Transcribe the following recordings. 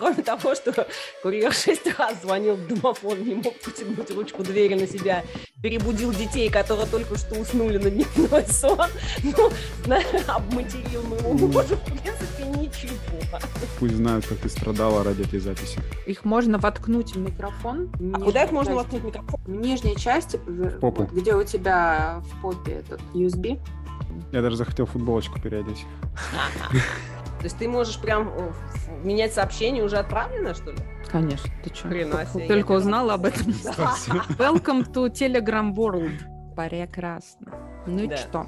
Кроме того, что курьер шесть раз звонил в домофон, не мог потянуть ручку двери на себя, перебудил детей, которые только что уснули на дневной сон, ну, обматерил моему мужу, в принципе, ничего. Пусть знают, как ты страдала ради этой записи. Их можно воткнуть в микрофон. В а куда их можно воткнуть в микрофон? В нижней части, в попу. Вот, где у тебя в попе этот USB. Я даже захотел футболочку переодеть. То есть ты можешь прям менять сообщение уже отправлено, что ли? Конечно, ты что? Хрена себе. Только узнала об этом. Welcome to Telegram World. Прекрасно. Ну и что?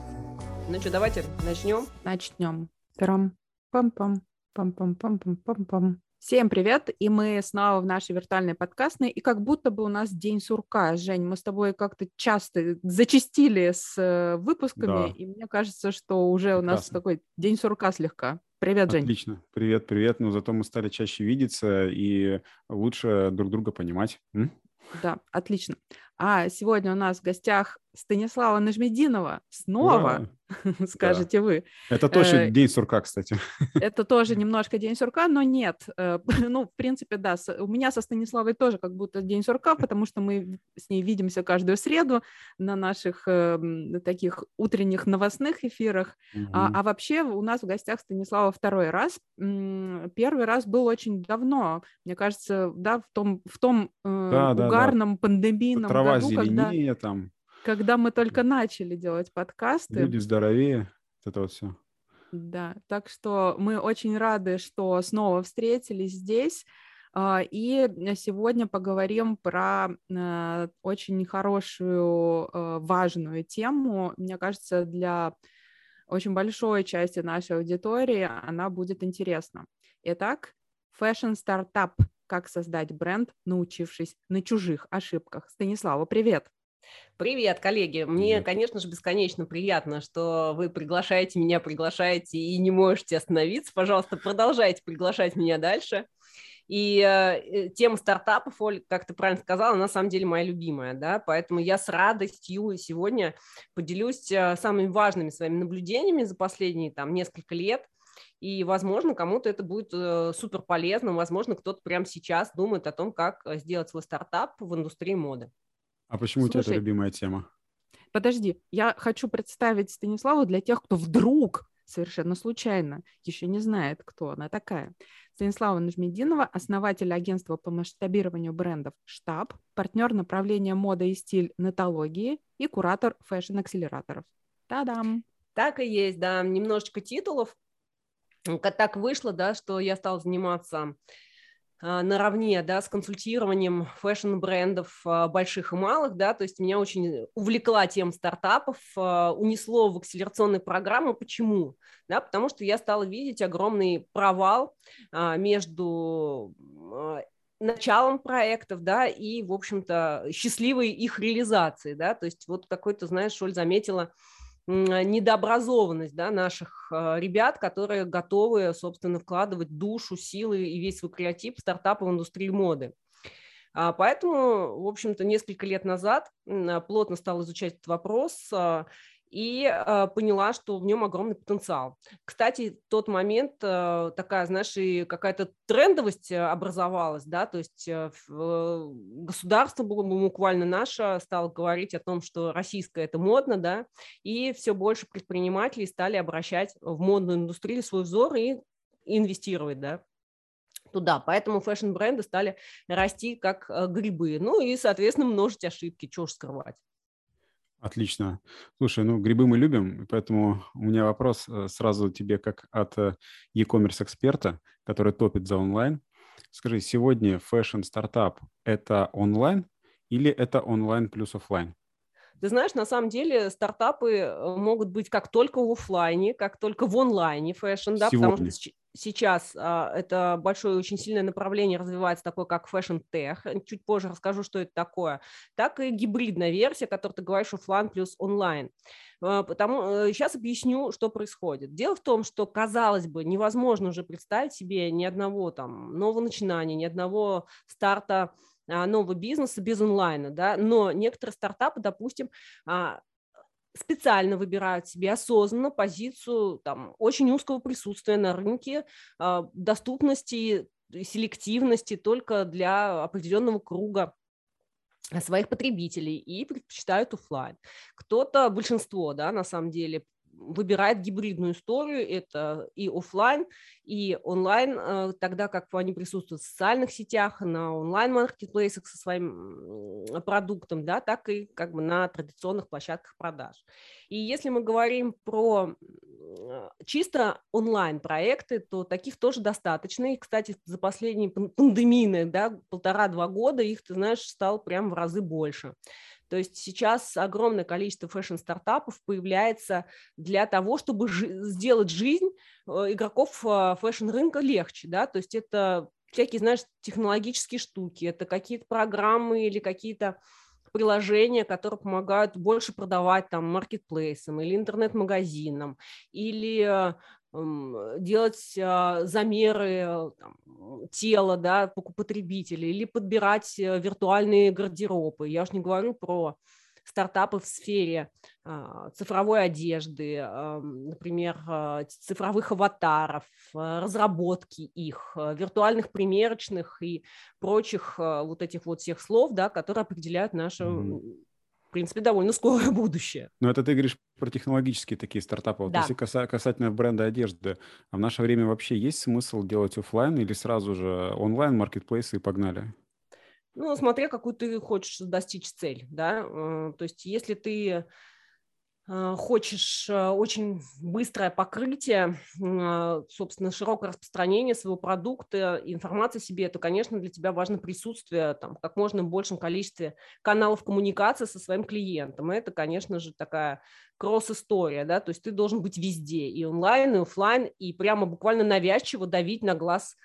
Ну что, давайте начнем. Начнем. Трам, пам-пам, пам-пам-пам-пам-пам-пам. Всем привет, и мы снова в нашей виртуальной подкастной, и как будто бы у нас день сурка, Жень, мы с тобой как-то часто зачастили с э, выпусками, да. и мне кажется, что уже Прекрасно. у нас такой день сурка слегка. Привет, Жень. Отлично, привет, привет, но зато мы стали чаще видеться и лучше друг друга понимать. М? Да, отлично. А сегодня у нас в гостях Станислава Нажмединова снова, скажете да. вы. Это тоже э, день сурка, кстати. Это тоже немножко день сурка, но нет. Э, ну, в принципе, да, у меня со Станиславой тоже как будто день сурка, потому что мы с ней видимся каждую среду на наших э, таких утренних новостных эфирах. Угу. А, а вообще у нас в гостях Станислава второй раз. Первый раз был очень давно, мне кажется, да, в том, в том э, да, угарном да, да. пандемийном Трава году, зеленее, когда... там когда мы только начали делать подкасты. Люди здоровее, это вот все. Да, так что мы очень рады, что снова встретились здесь. А, и сегодня поговорим про э, очень хорошую, э, важную тему. Мне кажется, для очень большой части нашей аудитории она будет интересна. Итак, фэшн-стартап. Как создать бренд, научившись на чужих ошибках. Станислава, привет! Привет, коллеги. Мне, Привет. конечно же, бесконечно приятно, что вы приглашаете меня, приглашаете и не можете остановиться. Пожалуйста, продолжайте приглашать меня дальше. И э, тема стартапов, Оль, как ты правильно сказала, на самом деле моя любимая, да, поэтому я с радостью сегодня поделюсь э, самыми важными своими наблюдениями за последние там несколько лет, и, возможно, кому-то это будет э, супер полезно, возможно, кто-то прямо сейчас думает о том, как э, сделать свой стартап в индустрии моды. А почему Слушай, у тебя это любимая тема? Подожди, я хочу представить Станиславу для тех, кто вдруг совершенно случайно еще не знает, кто она такая. Станислава Нажмединова, основатель агентства по масштабированию брендов «Штаб», партнер направления мода и стиль «Нетологии» и куратор фэшн-акселераторов. Та-дам! Так и есть, да, немножечко титулов. Так вышло, да, что я стала заниматься а, наравне да, с консультированием фэшн-брендов а, больших и малых, да, то есть меня очень увлекла тема стартапов, а, унесло в акселерационную программу. Почему? Да, потому что я стала видеть огромный провал между началом проектов, да, и, в общем-то, счастливой их реализации, да, то есть вот какой-то, знаешь, Шоль заметила, недообразованность да, наших а, ребят, которые готовы, собственно, вкладывать душу, силы и весь свой креатив в стартапы в индустрии моды. А, поэтому, в общем-то, несколько лет назад плотно стал изучать этот вопрос а, и э, поняла, что в нем огромный потенциал. Кстати, тот момент э, такая, знаешь, и какая-то трендовость э, образовалась, да, то есть э, э, государство буквально наше стало говорить о том, что российское это модно, да, и все больше предпринимателей стали обращать в модную индустрию свой взор и инвестировать, да, туда. Поэтому фэшн-бренды стали расти как э, грибы. Ну и, соответственно, множить ошибки, чего ж скрывать. Отлично. Слушай, ну грибы мы любим, поэтому у меня вопрос э, сразу тебе как от э, e-commerce эксперта, который топит за онлайн. Скажи, сегодня фэшн-стартап – это онлайн или это онлайн плюс офлайн? Ты знаешь, на самом деле стартапы э, могут быть как только в офлайне, как только в онлайне фэшн, да, Сегодня. потому что сейчас а, это большое очень сильное направление развивается, такое как Fashion Tech. Чуть позже расскажу, что это такое. Так и гибридная версия, которую ты говоришь офлайн плюс онлайн. А, потому сейчас э, объясню, что происходит. Дело в том, что казалось бы невозможно уже представить себе ни одного там нового начинания, ни одного старта а, нового бизнеса без онлайна, да, но некоторые стартапы, допустим, а, специально выбирают себе осознанно позицию там, очень узкого присутствия на рынке, а, доступности селективности только для определенного круга своих потребителей и предпочитают офлайн. Кто-то, большинство, да, на самом деле, выбирает гибридную историю, это и офлайн, и онлайн, э, тогда как они присутствуют в социальных сетях, на онлайн-маркетплейсах со своим продуктом, да, так и как бы на традиционных площадках продаж. И если мы говорим про чисто онлайн-проекты, то таких тоже достаточно. И, кстати, за последние пандемийные да, полтора-два года их, ты знаешь, стало прям в разы больше. То есть сейчас огромное количество фэшн-стартапов появляется для того, чтобы жи- сделать жизнь э, игроков э, фэшн-рынка легче, да, то есть это всякие, знаешь, технологические штуки, это какие-то программы или какие-то приложения, которые помогают больше продавать там маркетплейсам или интернет-магазинам, или делать а, замеры там, тела да, потребителей или подбирать э, виртуальные гардеробы. Я уж не говорю про стартапы в сфере а, цифровой одежды, например, а, цифровых аватаров, разработки их, виртуальных примерочных и прочих вот этих вот всех слов, да, которые определяют наше mm-hmm в принципе, довольно скорое будущее. Но это ты говоришь про технологические такие стартапы. Вот да. если каса- касательно бренда одежды, а в наше время вообще есть смысл делать офлайн или сразу же онлайн маркетплейсы и погнали? Ну, смотря какую ты хочешь достичь цель, да. Э, то есть если ты хочешь а, очень быстрое покрытие, а, собственно, широкое распространение своего продукта, информации о себе, то, конечно, для тебя важно присутствие там, как можно большем количестве каналов коммуникации со своим клиентом. Это, конечно же, такая кросс-история, да, то есть ты должен быть везде, и онлайн, и офлайн, и прямо буквально навязчиво давить на глаз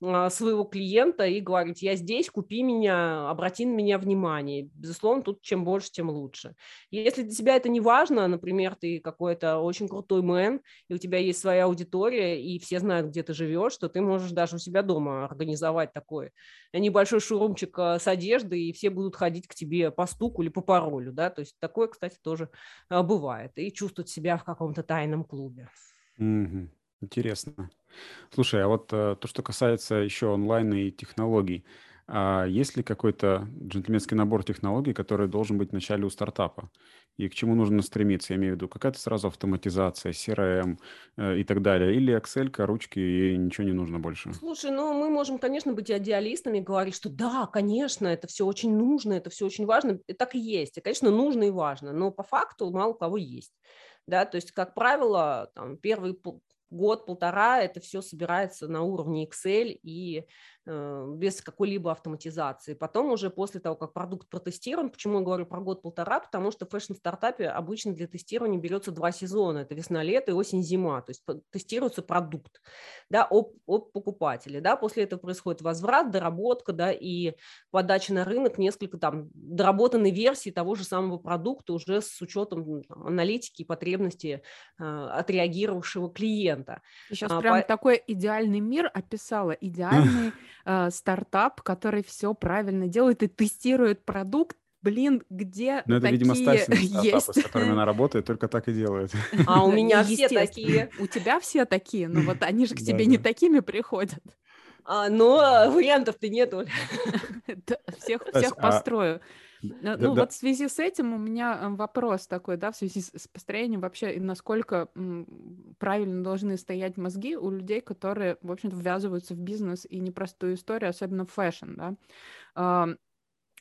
своего клиента и говорить, я здесь, купи меня, обрати на меня внимание. Безусловно, тут чем больше, тем лучше. Если для тебя это не важно, например, ты какой-то очень крутой мэн, и у тебя есть своя аудитория, и все знают, где ты живешь, то ты можешь даже у себя дома организовать такой небольшой шурумчик а, с одеждой, и все будут ходить к тебе по стуку или по паролю, да, то есть такое, кстати, тоже а, бывает, и чувствовать себя в каком-то тайном клубе. Mm-hmm. Интересно. Слушай, а вот э, то, что касается еще онлайна и технологий, а есть ли какой-то джентльменский набор технологий, который должен быть в начале у стартапа? И к чему нужно стремиться? Я имею в виду, какая-то сразу автоматизация, CRM э, и так далее. Или Excel, ручки, и ничего не нужно больше? Слушай, ну мы можем, конечно, быть идеалистами, говорить, что да, конечно, это все очень нужно, это все очень важно. И так и есть. И, конечно, нужно и важно, но по факту мало кого есть да, то есть, как правило, там, первый год-полтора это все собирается на уровне Excel и без какой-либо автоматизации. Потом уже после того, как продукт протестирован, почему я говорю про год-полтора, потому что в фэшн-стартапе обычно для тестирования берется два сезона, это весна-лето и осень-зима, то есть тестируется продукт да, об, об покупателе. Да, после этого происходит возврат, доработка да, и подача на рынок несколько там доработанной версии того же самого продукта уже с учетом там, аналитики и потребностей э, отреагировавшего клиента. Сейчас а, прям по... такой идеальный мир описала, идеальный э, стартап, который все правильно делает и тестирует продукт, блин, где Ну, это, такие видимо, Стасин есть? с которыми она работает, только так и делает. А у меня все такие. У тебя все такие, но вот они же к тебе не такими приходят. А, но вариантов-то нету. Всех, всех а построю. Ну да. вот в связи с этим у меня э, вопрос такой, да, в связи с, построением вообще, насколько правильно должны стоять мозги у людей, которые, в общем-то, ввязываются в бизнес и непростую историю, особенно в фэшн, да.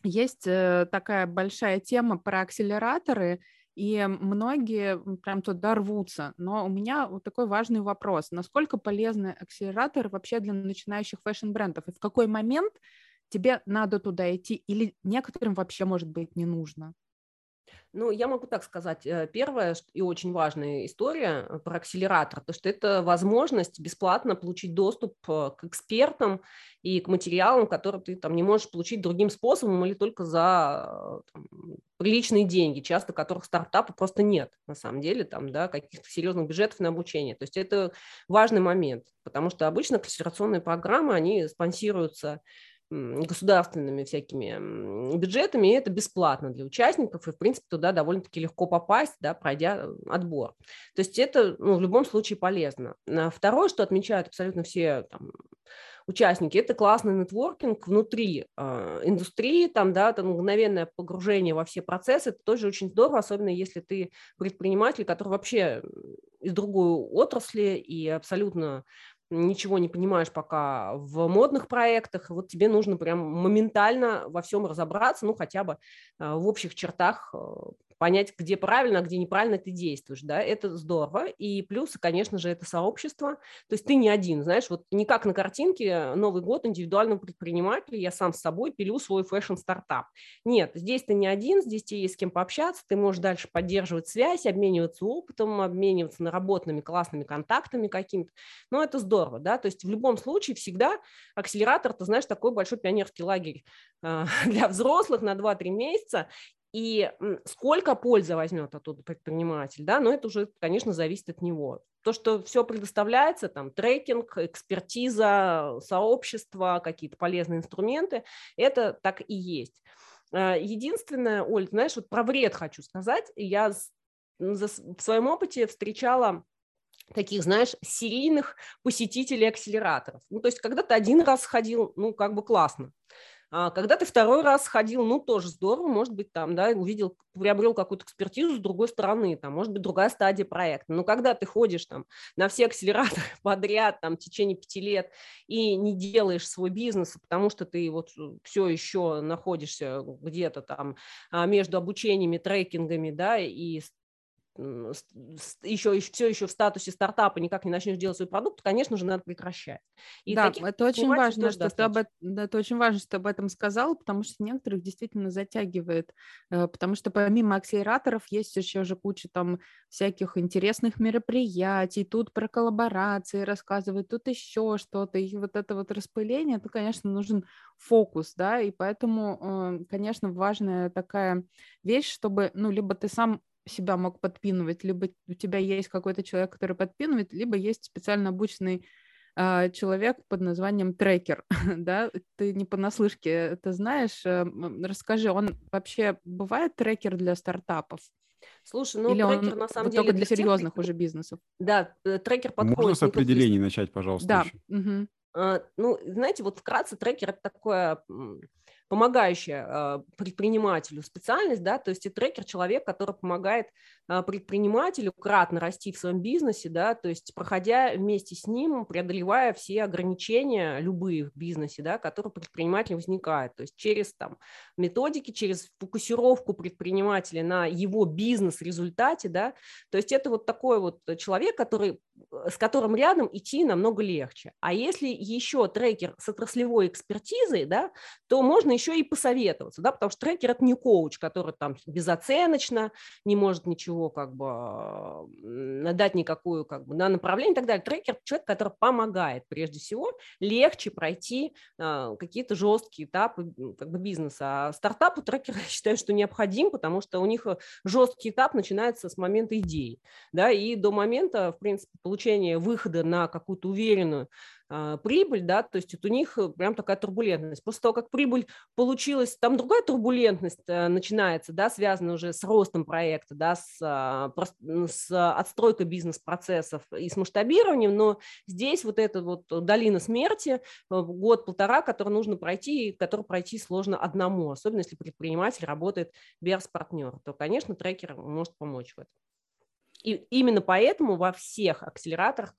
Есть э, такая большая тема про акселераторы, и многие прям туда рвутся. Но у меня вот такой важный вопрос. Насколько полезны акселераторы вообще для начинающих фэшн-брендов? И в какой момент тебе надо туда идти или некоторым вообще, может быть, не нужно? Ну, я могу так сказать. Э, первая и очень важная история э, про акселератор, то что это возможность бесплатно получить доступ э, к экспертам и к материалам, которые ты там не можешь получить другим способом или только за там, приличные деньги, часто которых стартапа просто нет, на самом деле, там, да, каких-то серьезных бюджетов на обучение. То есть это важный момент, потому что обычно акселерационные программы, они спонсируются государственными всякими бюджетами, и это бесплатно для участников, и, в принципе, туда довольно-таки легко попасть, да, пройдя отбор. То есть это ну, в любом случае полезно. Второе, что отмечают абсолютно все там, участники, это классный нетворкинг внутри э, индустрии, там, да, там мгновенное погружение во все процессы, это тоже очень здорово, особенно если ты предприниматель, который вообще из другой отрасли и абсолютно ничего не понимаешь пока в модных проектах, вот тебе нужно прям моментально во всем разобраться, ну, хотя бы а, в общих чертах э, понять, где правильно, а где неправильно ты действуешь, да, это здорово. И плюс, конечно же, это сообщество, то есть ты не один, знаешь, вот не как на картинке Новый год индивидуального предпринимателя, я сам с собой пилю свой фэшн-стартап. Нет, здесь ты не один, здесь тебе есть с кем пообщаться, ты можешь дальше поддерживать связь, обмениваться опытом, обмениваться наработанными классными контактами какими-то, но это здорово, да, то есть в любом случае всегда акселератор, ты знаешь, такой большой пионерский лагерь а, для взрослых на 2-3 месяца, и сколько пользы возьмет оттуда предприниматель, да, но это уже, конечно, зависит от него. То, что все предоставляется, там, трекинг, экспертиза, сообщество, какие-то полезные инструменты, это так и есть. А, единственное, Оль, знаешь, вот про вред хочу сказать. Я в своем опыте встречала таких, знаешь, серийных посетителей акселераторов. Ну, то есть, когда ты один раз сходил, ну, как бы классно. А когда ты второй раз ходил, ну, тоже здорово, может быть, там, да, увидел, приобрел какую-то экспертизу с другой стороны, там, может быть, другая стадия проекта. Но когда ты ходишь там на все акселераторы подряд, там, в течение пяти лет и не делаешь свой бизнес, потому что ты вот все еще находишься где-то там а, между обучениями, трекингами, да, и еще, еще все еще в статусе стартапа никак не начнешь делать свой продукт, конечно же, надо прекращать. И да, это очень важно, что ты об, да, это очень важно, что ты об этом сказал, потому что некоторых действительно затягивает, э, потому что помимо акселераторов есть еще же куча там всяких интересных мероприятий, тут про коллаборации рассказывают, тут еще что-то, и вот это вот распыление, то, конечно, нужен фокус, да, и поэтому, э, конечно, важная такая вещь, чтобы, ну, либо ты сам себя мог подпинывать, либо у тебя есть какой-то человек, который подпинывает, либо есть специально обученный э, человек под названием трекер, да, ты не понаслышке это знаешь, э, расскажи, он вообще бывает трекер для стартапов? Слушай, ну Или трекер он на самом деле только для серьезных тех, уже бизнесов. Да, э, трекер подходит. Можно с определений начать, пожалуйста. Да. Угу. А, ну, знаете, вот вкратце трекер это такое помогающая а, предпринимателю специальность, да, то есть и трекер человек, который помогает предпринимателю кратно расти в своем бизнесе, да, то есть проходя вместе с ним, преодолевая все ограничения любые в бизнесе, да, которые у предпринимателя возникают, то есть через там методики, через фокусировку предпринимателя на его бизнес-результате, да, то есть это вот такой вот человек, который, э, с которым рядом идти намного легче. А если еще трекер с отраслевой экспертизой, да, то можно еще и посоветоваться, да, потому что трекер – это не коуч, который там безоценочно не может ничего как бы дать никакую как бы, да, направление и так далее. Трекер – человек, который помогает прежде всего легче пройти а, какие-то жесткие этапы как бы бизнеса. А стартапу трекер, я считаю, что необходим, потому что у них жесткий этап начинается с момента идеи, да, и до момента, в принципе, получения выхода на какую-то уверенную а, прибыль, да, то есть вот у них э, прям такая турбулентность. После того, как прибыль получилась, там другая турбулентность э, начинается, да, связанная уже с ростом проекта, да, с, а, с отстройкой бизнес-процессов и с масштабированием, но здесь вот эта вот долина смерти, э, год-полтора, который нужно пройти, который пройти сложно одному, особенно если предприниматель работает без партнера, то, конечно, трекер может помочь в этом. И именно поэтому во всех акселераторах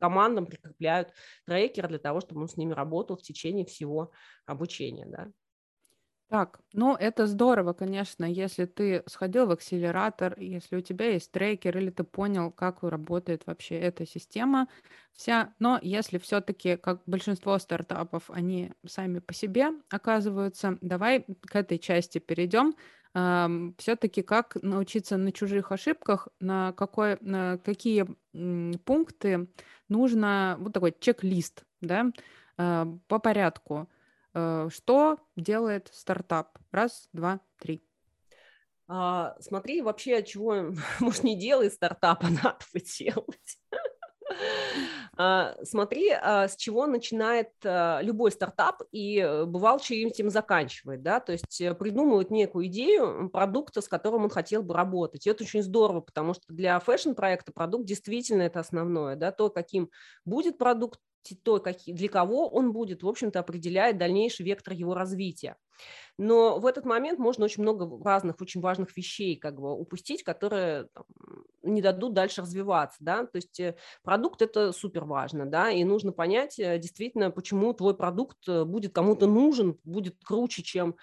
командам прикрепляют трекер для того, чтобы он с ними работал в течение всего обучения. Да. Так, ну это здорово, конечно, если ты сходил в акселератор, если у тебя есть трекер, или ты понял, как работает вообще эта система вся. Но если все-таки, как большинство стартапов, они сами по себе оказываются, давай к этой части перейдем все-таки как научиться на чужих ошибках, на, какой, на какие пункты нужно, вот такой чек-лист, да, а, по порядку. Э, что делает стартап? Раз, два, три. А, смотри, вообще, чего, может, не делает стартапа, надо бы делать. А, смотри, а, с чего начинает а, любой стартап и э, бывал, чем этим заканчивает, да, то есть э, придумывает некую идею продукта, с которым он хотел бы работать. И это очень здорово, потому что для фэшн-проекта продукт действительно это основное, да, то, каким будет продукт, то, для кого он будет, в общем-то, определяет дальнейший вектор его развития. Но в этот момент можно очень много разных, очень важных вещей как бы упустить, которые там, не дадут дальше развиваться, да, то есть э, продукт – это супер важно, да, и нужно понять э, действительно, почему твой продукт э, будет кому-то нужен, будет круче, чем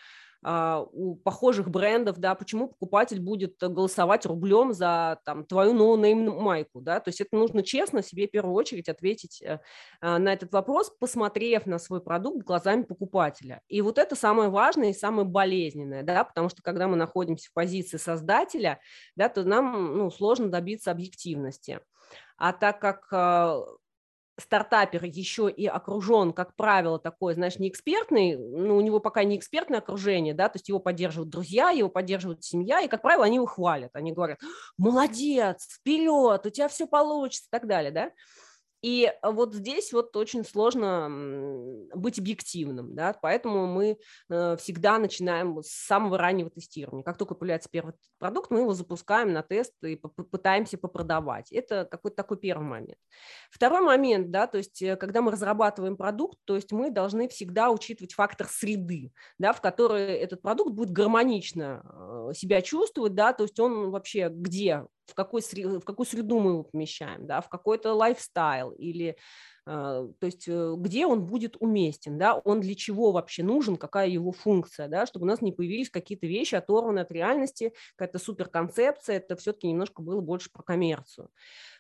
у похожих брендов, да, почему покупатель будет голосовать рублем за там, твою no-name майку, да, то есть это нужно честно себе в первую очередь ответить э, а, на этот вопрос, посмотрев на свой продукт глазами покупателя. И вот это самое важное и самое болезненное, да, потому что когда мы находимся в позиции создателя, да, то нам ну, сложно добиться объективности. А так как а, стартапер еще и окружен, как правило, такой, знаешь, не экспертный, ну, у него пока не экспертное окружение, да, то есть его поддерживают друзья, его поддерживает семья, и, как правило, они его хвалят, они говорят, молодец, вперед, у тебя все получится! и так далее, да, и вот здесь вот очень сложно быть объективным, да, поэтому мы э, всегда начинаем с самого раннего тестирования. Как только появляется первый продукт, мы его запускаем на тест и пытаемся попродавать. Это какой-то такой первый момент. Второй момент, да, то есть э, когда мы разрабатываем продукт, то есть мы должны всегда учитывать фактор среды, да, в которой этот продукт будет гармонично э, себя чувствовать, да, то есть он вообще где в, какой, в какую среду мы его помещаем, да, в какой-то лайфстайл или а, то есть э, где он будет уместен, да, он для чего вообще нужен, какая его функция, да, чтобы у нас не появились какие-то вещи, оторванные от реальности, какая-то суперконцепция, это все-таки немножко было больше про коммерцию.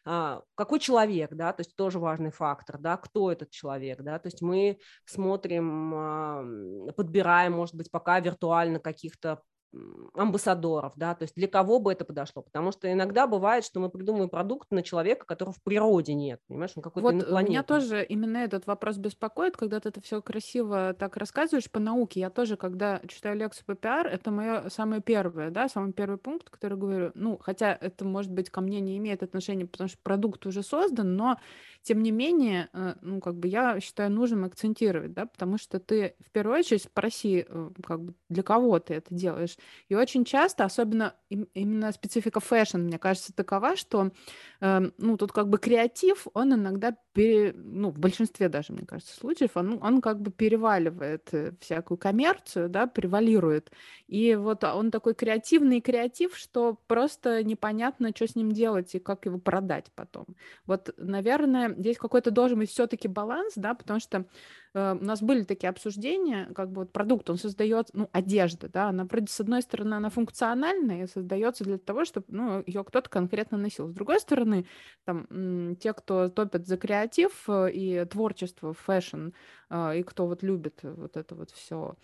А, какой человек, да, то есть тоже важный фактор, да, кто этот человек, да, то есть мы смотрим, подбираем, может быть, пока виртуально каких-то амбассадоров, да, то есть для кого бы это подошло, потому что иногда бывает, что мы придумываем продукт на человека, которого в природе нет, понимаешь, он какой-то Вот инопланетный. меня тоже именно этот вопрос беспокоит, когда ты это все красиво так рассказываешь по науке, я тоже, когда читаю лекцию по пиар, это мое самое первое, да, самый первый пункт, который говорю, ну, хотя это, может быть, ко мне не имеет отношения, потому что продукт уже создан, но тем не менее, э, ну, как бы я считаю нужным акцентировать, да, потому что ты в первую очередь спроси, э, как бы, для кого ты это делаешь. И очень часто, особенно именно специфика фэшн, мне кажется, такова, что, эм, ну, тут как бы креатив, он иногда, пере, ну, в большинстве даже, мне кажется, случаев, он, он как бы переваливает э, всякую коммерцию, да, превалирует. И вот он такой креативный креатив, что просто непонятно, что с ним делать и как его продать потом. Вот, наверное, здесь какой-то должен быть все-таки баланс, да, потому что э, у нас были такие обсуждения, как бы вот продукт, он создает, ну, одежда, да, она, вроде, с одной стороны, она функциональная и создается для того, чтобы, ну, ее кто-то конкретно носил. С другой стороны, там, те, кто топят за креатив э, и творчество, фэшн, э, и кто вот любит вот это вот все,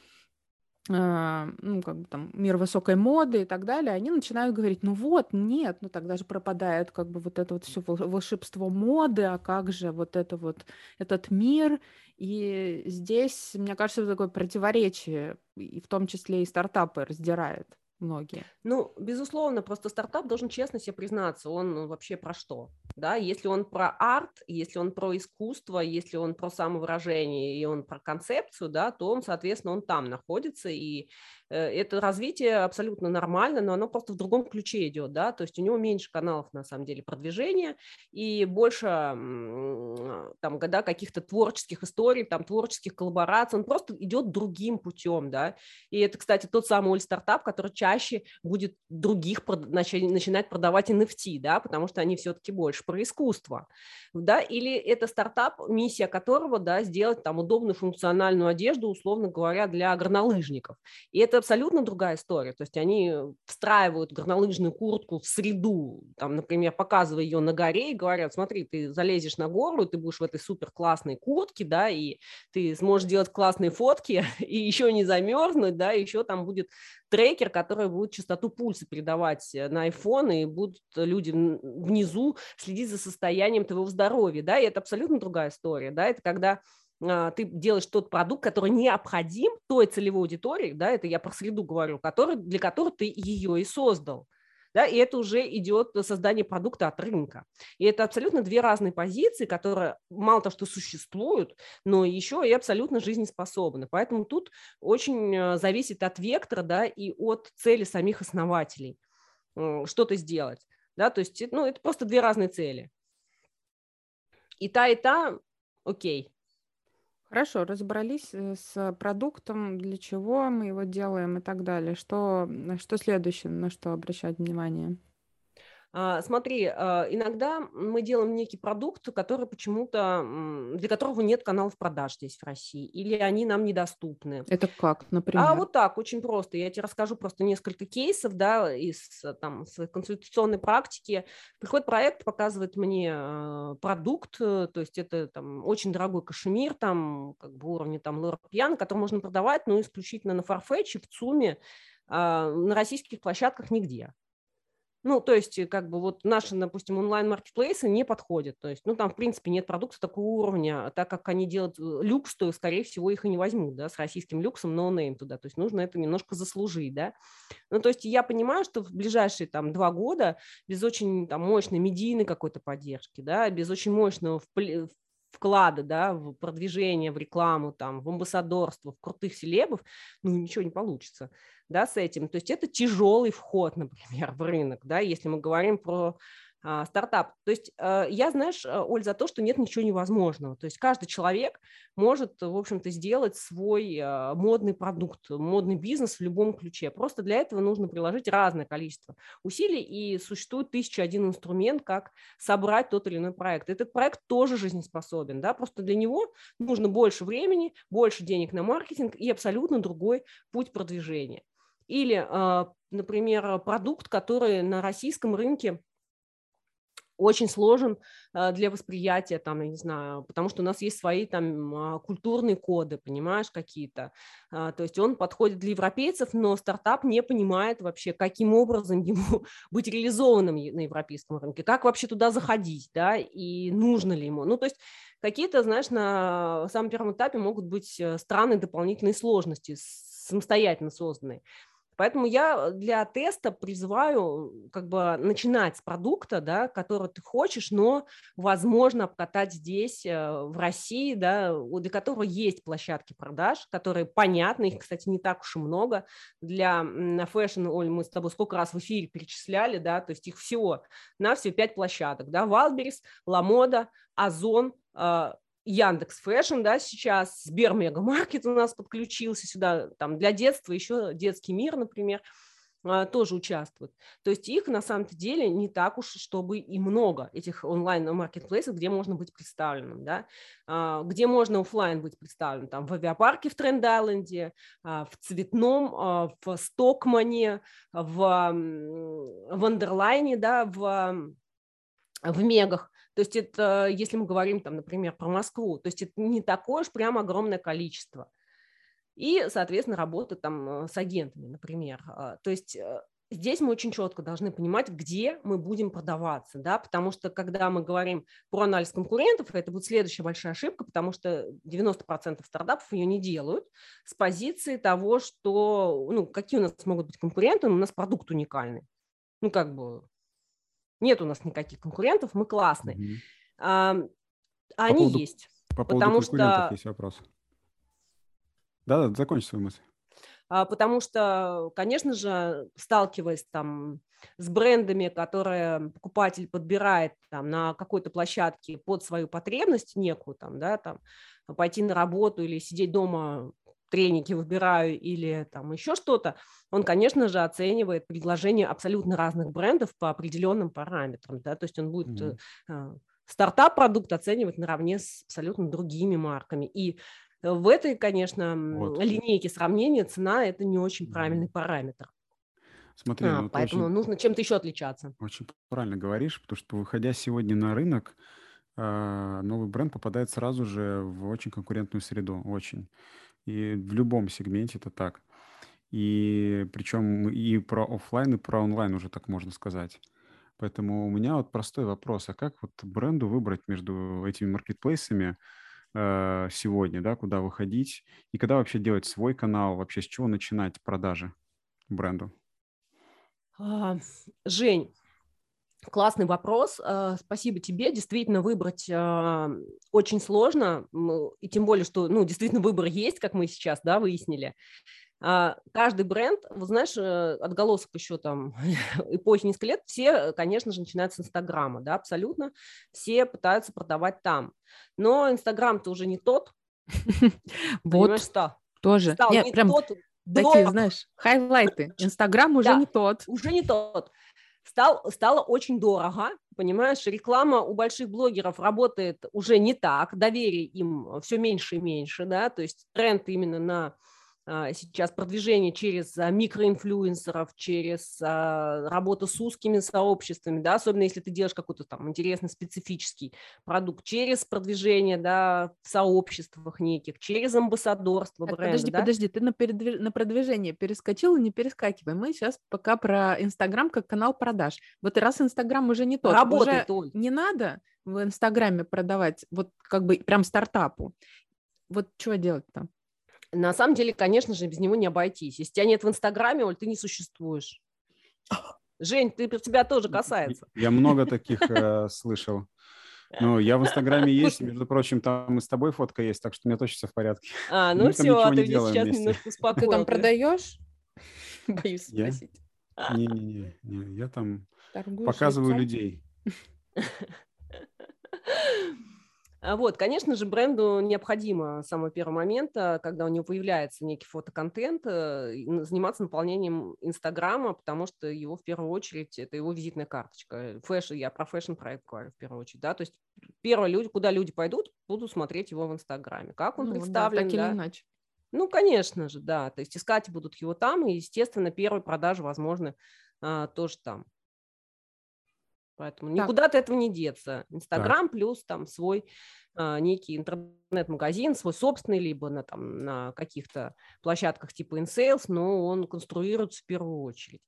ну, как бы там, мир высокой моды и так далее, они начинают говорить, ну вот, нет, ну тогда же пропадает как бы вот это вот все волшебство моды, а как же вот это вот, этот мир, и здесь, мне кажется, такое противоречие, и в том числе и стартапы раздирает многие. Ну, безусловно, просто стартап должен честно себе признаться, он вообще про что, да, если он про арт, если он про искусство, если он про самовыражение и он про концепцию, да, то он, соответственно, он там находится, и Э, это развитие абсолютно нормально, но оно просто в другом ключе идет, да, то есть у него меньше каналов, на самом деле, продвижения и больше там, года каких-то творческих историй, там, творческих коллабораций, он просто идет другим путем, да, и это, кстати, тот самый стартап, который чаще будет других начинать продавать NFT, да, потому что они все-таки больше про искусство, да, или это стартап, миссия которого, да, сделать там удобную функциональную одежду, условно говоря, для горнолыжников, и это абсолютно другая история. То есть они встраивают горнолыжную куртку в среду, там, например, показывая ее на горе и говорят, смотри, ты залезешь на гору, ты будешь в этой супер классной куртке, да, и ты сможешь делать классные фотки и еще не замерзнуть, да, еще там будет трекер, который будет частоту пульса передавать э, на iPhone, и будут люди внизу следить за состоянием твоего здоровья, да, и это абсолютно другая история, да, это когда ты делаешь тот продукт, который необходим той целевой аудитории, да, это я про среду говорю, который, для которой ты ее и создал. да, и это уже идет создание продукта от рынка. И это абсолютно две разные позиции, которые мало того, что существуют, но еще и абсолютно жизнеспособны. Поэтому тут очень э, зависит от вектора, да, и от цели самих основателей что-то сделать, да, то есть, ну, это просто две разные цели. И та, и та, окей, Хорошо, разобрались э, с продуктом, для чего мы его делаем и так далее. Что, что следующее, на что обращать внимание? А, смотри, а, иногда мы делаем некий продукт, который почему-то, для которого нет каналов продаж здесь в России, или они нам недоступны. Это как, например? А вот так, очень просто. Я тебе расскажу просто несколько кейсов, да, из там, своей консультационной практики. Приходит проект, показывает мне а, продукт, э, то есть это там очень дорогой кашемир, там как бы уровня там Лора Пьян, который можно продавать, но исключительно на Farfetch, в ЦУМе, на российских площадках нигде. Ну, то есть, как бы вот наши, допустим, онлайн-маркетплейсы не подходят. То есть, ну, там, в принципе, нет продукта такого уровня. А так как они делают э, люкс, то, скорее всего, их и не возьмут, да, с российским люксом, но name туда. То есть, нужно это немножко заслужить, да. Ну, то есть, я понимаю, что в ближайшие, там, два года без очень, там, мощной медийной какой-то поддержки, да, без очень мощного вклада да, в продвижение, в рекламу, там, в амбассадорство, в крутых селебов, ну, ничего не получится да, с этим. То есть это тяжелый вход, например, в рынок, да, если мы говорим про стартап. То есть а, я, знаешь, а, Оль, за то, что нет ничего невозможного. То есть каждый человек может, в общем-то, сделать свой а, модный продукт, модный бизнес в любом ключе. Просто для этого нужно приложить разное количество усилий, и существует тысяча один инструмент, как собрать тот или иной проект. Этот проект тоже жизнеспособен, да, просто для него нужно больше времени, больше денег на маркетинг и абсолютно другой путь продвижения. Или, а, например, продукт, который на российском рынке очень сложен а, для восприятия, там, я не знаю, потому что у нас есть свои там а, культурные коды, понимаешь, какие-то. То есть он подходит для европейцев, но стартап не понимает вообще, каким образом ему быть реализованным на европейском рынке, как вообще туда заходить, да, и нужно ли ему. Ну, то есть какие-то, знаешь, на самом первом этапе могут быть э, странные дополнительные сложности, самостоятельно созданные. Поэтому я для теста призываю как бы начинать с продукта, да, который ты хочешь, но возможно обкатать здесь, э, в России, да, для которого есть площадки продаж, которые понятны, их, кстати, не так уж и много. Для на fashion, Оль, мы с тобой сколько раз в эфире перечисляли, да, то есть их всего на все пять площадок, да, Wildberries, Lamoda, Озон, Яндекс Fashion, да, сейчас Сбер Мегамаркет у нас подключился сюда, там для детства еще детский мир, например, а, тоже участвуют. То есть их на самом-то деле не так уж, чтобы и много этих онлайн-маркетплейсов, где можно быть представленным, да, а, где можно офлайн быть представленным, там в авиапарке в Trend Island, а, в Цветном, в Стокмане, в Вандерлайне, да, в в мегах. То есть это, если мы говорим, там, например, про Москву, то есть это не такое уж прям огромное количество. И, соответственно, работа там э, с агентами, например. А, то есть э, здесь мы очень четко должны понимать, где мы будем продаваться, да, потому что когда мы говорим про анализ конкурентов, это будет следующая большая ошибка, потому что 90% стартапов ее не делают с позиции того, что, ну, какие у нас могут быть конкуренты, у нас продукт уникальный. Ну, как бы нет у нас никаких конкурентов, мы классные. Угу. А, они по поводу, есть. По поводу потому конкурентов что... есть вопрос. Да-да, закончи свою мысль. А, потому что, конечно же, сталкиваясь там с брендами, которые покупатель подбирает там на какой-то площадке под свою потребность некую, там, да, там, пойти на работу или сидеть дома треники выбираю или там еще что-то, он, конечно же, оценивает предложения абсолютно разных брендов по определенным параметрам, да, то есть он будет mm-hmm. стартап-продукт оценивать наравне с абсолютно другими марками. И в этой, конечно, вот. линейке сравнения цена – это не очень mm-hmm. правильный параметр. Смотри, а, ну, поэтому очень, нужно чем-то еще отличаться. Очень правильно говоришь, потому что выходя сегодня на рынок, а, новый бренд попадает сразу же в очень конкурентную среду, очень. И в любом сегменте это так. И причем и про офлайн, и про онлайн уже так можно сказать. Поэтому у меня вот простой вопрос. А как вот бренду выбрать между этими маркетплейсами э, сегодня, да, куда выходить? И когда вообще делать свой канал? Вообще с чего начинать продажи бренду? А, Жень, Классный вопрос. А, спасибо тебе. Действительно, выбрать а, очень сложно. И тем более, что ну, действительно выбор есть, как мы сейчас да, выяснили. Каждый бренд, вот знаешь, э, отголосок еще там эпохи несколько лет, все, конечно же, начинают с Инстаграма, да, абсолютно. Все пытаются продавать там. Но Инстаграм-то уже не тот. Вот, тоже. Нет, прям такие, знаешь, хайлайты. Инстаграм уже не тот. Уже не тот стал, стало очень дорого, понимаешь, реклама у больших блогеров работает уже не так, доверие им все меньше и меньше, да, то есть тренд именно на сейчас продвижение через а, микроинфлюенсеров, через а, работу с узкими сообществами, да, особенно если ты делаешь какой-то там интересный специфический продукт, через продвижение, да, в сообществах неких, через амбассадорство так, бренда. Подожди, да? подожди, ты на, передвиж... на продвижение перескочил и не перескакивай. Мы сейчас пока про Инстаграм как канал продаж. Вот раз Инстаграм уже не тот, Работает уже не надо в Инстаграме продавать вот как бы прям стартапу. Вот что делать там? На самом деле, конечно же, без него не обойтись. Если тебя нет в Инстаграме, Оль, ты не существуешь. Жень, ты тебя тоже касается. Я много таких э, слышал. Ну, я в Инстаграме есть, между прочим, там и с тобой фотка есть, так что у меня точно все в порядке. А, ну все, а ты сейчас вместе. немножко успокоил. Ты там продаешь? Боюсь спросить. Не-не-не, я там Торгуешь показываю лицом? людей. А вот, конечно же, бренду необходимо с самого первого момента, когда у него появляется некий фотоконтент, э, заниматься наполнением Инстаграма, потому что его в первую очередь, это его визитная карточка. Fashion, я про fashion-проект говорю в первую очередь, да, то есть первое, люди, куда люди пойдут, будут смотреть его в Инстаграме, как он ну, представлен, да, так да. иначе. Ну, конечно же, да, то есть искать будут его там, и, естественно, первые продажи возможны а, тоже там. Поэтому так. никуда от этого не деться. Инстаграм плюс там свой а, некий интернет-магазин, свой собственный, либо на, там, на каких-то площадках типа InSales, но он конструируется в первую очередь.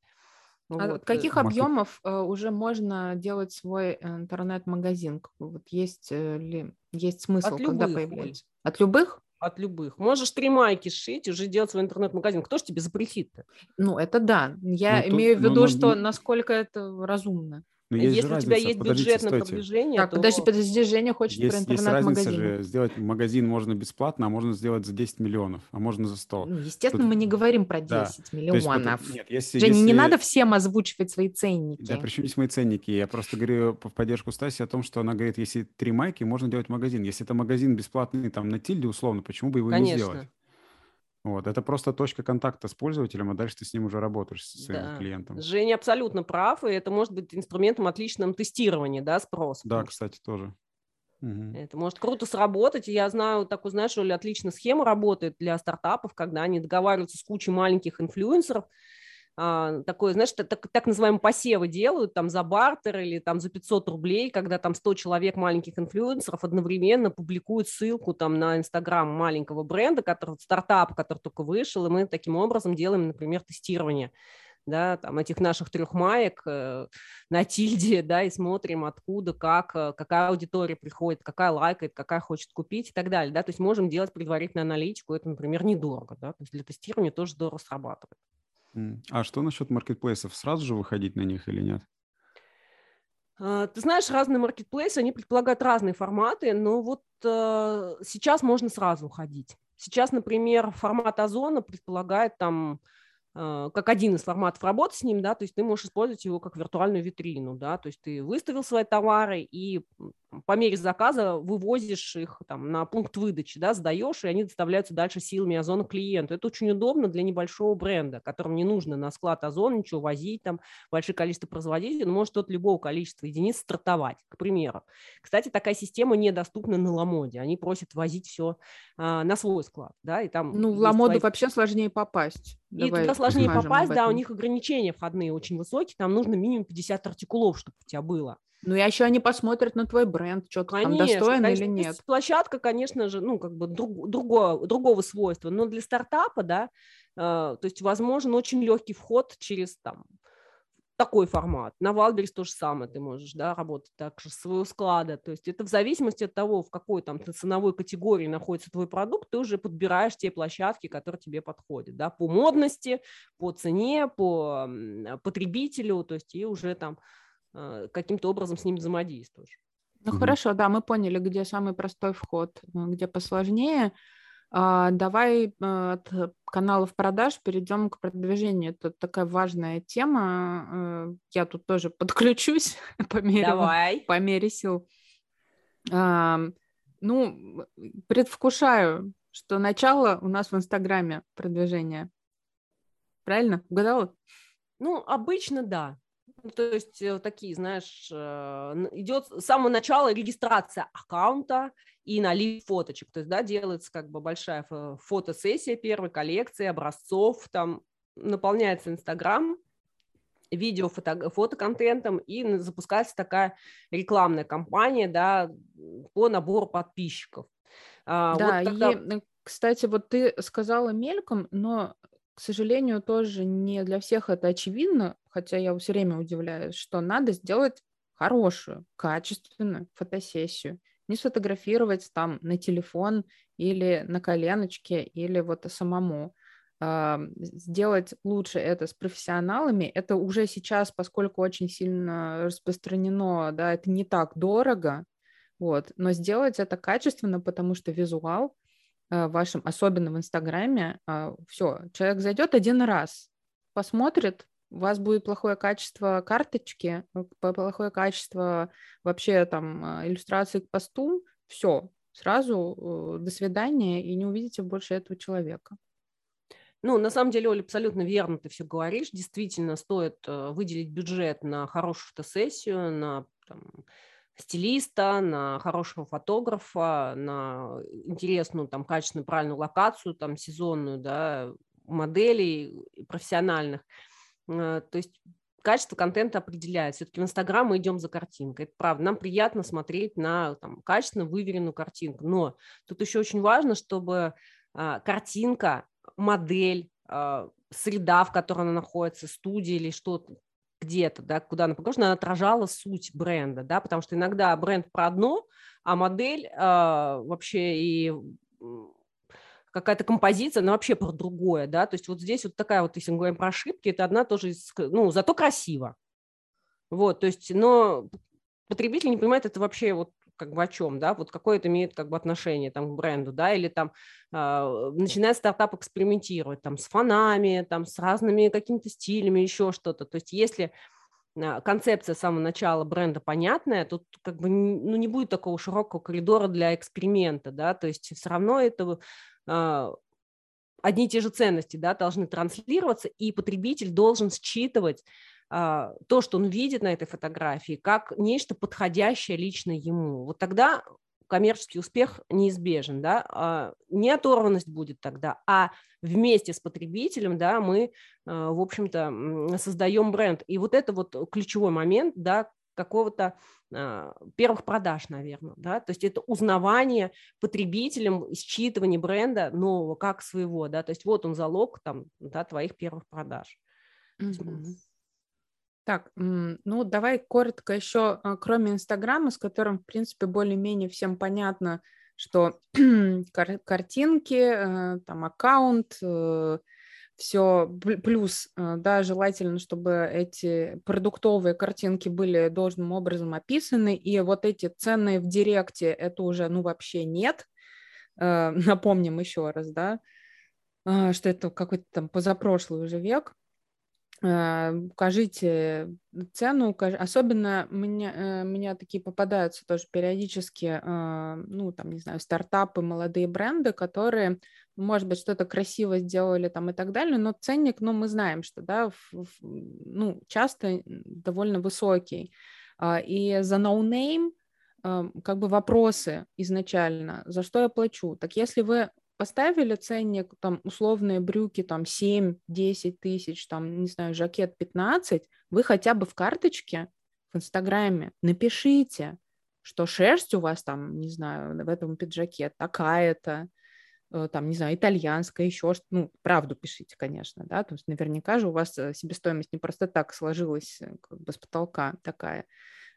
А вот. каких Маркет... объемов э, уже можно делать свой интернет-магазин? Вот есть э, ли есть смысл, от когда появляется? От любых? От любых. Можешь три майки сшить, уже делать свой интернет-магазин. Кто же тебе запретит-то? Ну, это да. Я ну, имею тут, в виду, ну, что ну, насколько это разумно. Но есть Если у тебя есть Подождите, бюджет стойте. на продвижение, так, то... подожди, подожди, Женя хочет есть, про интернет-магазин. Есть разница же, сделать магазин можно бесплатно, а можно сделать за 10 миллионов, а можно за 100. Ну, естественно, Тут... мы не говорим про 10 да. миллионов. Есть, нет, если, Женя, если... не надо всем озвучивать свои ценники. Да, причем здесь мои ценники? Я просто говорю в поддержку Стаси о том, что она говорит, если три майки, можно делать магазин. Если это магазин бесплатный там на тильде условно, почему бы его Конечно. не сделать? Вот, это просто точка контакта с пользователем, а дальше ты с ним уже работаешь, своим да. клиентом. Женя абсолютно прав, и это может быть инструментом отличным тестирования, да, спроса. Да, кстати, тоже. Угу. Это может круто сработать. Я знаю такую, знаешь, что ли, отличная схема работает для стартапов, когда они договариваются с кучей маленьких инфлюенсеров, а, такое, знаешь, так, так называемые посевы делают там за бартер или там за 500 рублей, когда там 100 человек маленьких инфлюенсеров одновременно публикуют ссылку там на Инстаграм маленького бренда, который стартап, который только вышел, и мы таким образом делаем, например, тестирование да, там, этих наших трех маек э, на тильде, да, и смотрим, откуда, как, э, какая аудитория приходит, какая лайкает, какая хочет купить и так далее, да, то есть можем делать предварительную аналитику, это, например, недорого, да, то есть для тестирования тоже здорово срабатывает. А что насчет маркетплейсов? Сразу же выходить на них или нет? А, ты знаешь, разные маркетплейсы, они предполагают разные форматы, но вот э, сейчас можно сразу уходить. Сейчас, например, формат Озона предполагает там как один из форматов работы с ним, да, то есть ты можешь использовать его как виртуальную витрину, да, то есть ты выставил свои товары и по мере заказа вывозишь их там на пункт выдачи, да, сдаешь, и они доставляются дальше силами Озона клиенту. Это очень удобно для небольшого бренда, которому не нужно на склад Озон ничего возить, там, большое количество производителей, он может от любого количества единиц стартовать, к примеру. Кстати, такая система недоступна на Ламоде, они просят возить все а, на свой склад, да, и там... Ну, в Ламоду твои... вообще сложнее попасть. И Давай туда сложнее попасть, да, у них ограничения входные очень высокие, там нужно минимум 50 артикулов, чтобы у тебя было. Ну, и еще они посмотрят на твой бренд, что ты там достоин конечно, или нет. Площадка, конечно же, ну, как бы друг, другого, другого свойства, но для стартапа, да, э, то есть возможен очень легкий вход через там такой формат. На Wildberries то же самое ты можешь, да, работать также с своего склада. То есть это в зависимости от того, в какой там ценовой категории находится твой продукт, ты уже подбираешь те площадки, которые тебе подходят, да, по модности, по цене, по потребителю, то есть и уже там э, каким-то образом с ним взаимодействуешь. Ну, угу. хорошо, да, мы поняли, где самый простой вход, э, где посложнее. А, давай а, от каналов продаж перейдем к продвижению. Это такая важная тема. Э, я тут тоже подключусь по мере, давай. по мере сил. Ну, предвкушаю, что начало у нас в Инстаграме продвижения. Правильно? Угадала? Ну, обычно да. Ну, то есть э, такие, знаешь, э, идет с самого начала регистрация аккаунта и налив фоточек. То есть, да, делается как бы большая фотосессия первой коллекции образцов, там наполняется Инстаграм, видео, фото, фотоконтентом, и запускается такая рекламная кампания, да, по набору подписчиков. А, да, вот тогда... и, кстати, вот ты сказала мельком, но к сожалению, тоже не для всех это очевидно, хотя я все время удивляюсь, что надо сделать хорошую, качественную фотосессию. Не сфотографировать там на телефон или на коленочке, или вот самому. Сделать лучше это с профессионалами. Это уже сейчас, поскольку очень сильно распространено, да, это не так дорого, вот, но сделать это качественно, потому что визуал вашем, особенно в Инстаграме, а, все, человек зайдет один раз, посмотрит, у вас будет плохое качество карточки, э, плохое качество вообще там а, иллюстрации к посту, все, сразу э, до свидания, и не увидите больше этого человека. Ну, на самом деле, Оля, абсолютно верно ты все говоришь. Действительно, стоит выделить бюджет на хорошую фотосессию, на там, стилиста, на хорошего фотографа, на интересную, там, качественную, правильную локацию, там, сезонную, да, моделей профессиональных. Э, то есть качество контента определяет. Все-таки в Инстаграм мы идем за картинкой. Это правда. Нам приятно смотреть на там, качественно выверенную картинку. Но тут еще очень важно, чтобы а, картинка, модель, а, среда, в которой она находится, студия или что-то, где-то, да, куда она похожа, она отражала суть бренда, да, потому что иногда бренд про одно, а модель э, вообще и какая-то композиция, она вообще про другое, да, то есть вот здесь вот такая вот, если мы говорим про ошибки, это одна тоже из, ну, зато красиво, вот, то есть, но потребитель не понимает это вообще вот как бы о чем, да, вот какое это имеет как бы отношение там к бренду, да, или там э, начинает стартап экспериментировать там с фонами, там с разными какими-то стилями, еще что-то, то есть если э, концепция с самого начала бренда понятная, тут как бы ну, не будет такого широкого коридора для эксперимента, да, то есть все равно это э, одни и те же ценности, да, должны транслироваться, и потребитель должен считывать а, то, что он видит на этой фотографии, как нечто подходящее лично ему. Вот тогда коммерческий успех неизбежен, да, а, не оторванность будет тогда, а вместе с потребителем, да, мы, а, в общем-то, создаем бренд. И вот это вот ключевой момент, да, какого-то первых продаж, наверное, да, то есть это узнавание потребителем, считывание бренда нового как своего, да, то есть вот он залог там, да, твоих первых продаж. Mm-hmm. Так, ну давай коротко еще, а, кроме Инстаграма, с которым, в принципе, более-менее всем понятно, что кар- картинки, э, там аккаунт, э, все плюс, э, да, желательно, чтобы эти продуктовые картинки были должным образом описаны, и вот эти ценные в директе, это уже, ну, вообще нет. Напомним еще раз, да, что это какой-то там позапрошлый уже век. Э, укажите цену, укаж... особенно мне, э, меня такие попадаются тоже периодически, э, ну, там, не знаю, стартапы, молодые бренды, которые, может быть, что-то красиво сделали там и так далее, но ценник, ну, мы знаем, что, да, в, в, ну, часто довольно высокий. А, и за no-name как бы вопросы изначально, за что я плачу. Так если вы поставили ценник, там, условные брюки, там, 7-10 тысяч, там, не знаю, жакет 15, вы хотя бы в карточке в Инстаграме напишите, что шерсть у вас там, не знаю, в этом пиджаке такая-то, э, там, не знаю, итальянское, еще что ну, правду пишите, конечно, да, то есть наверняка же у вас э, себестоимость не просто так сложилась как бы с потолка такая.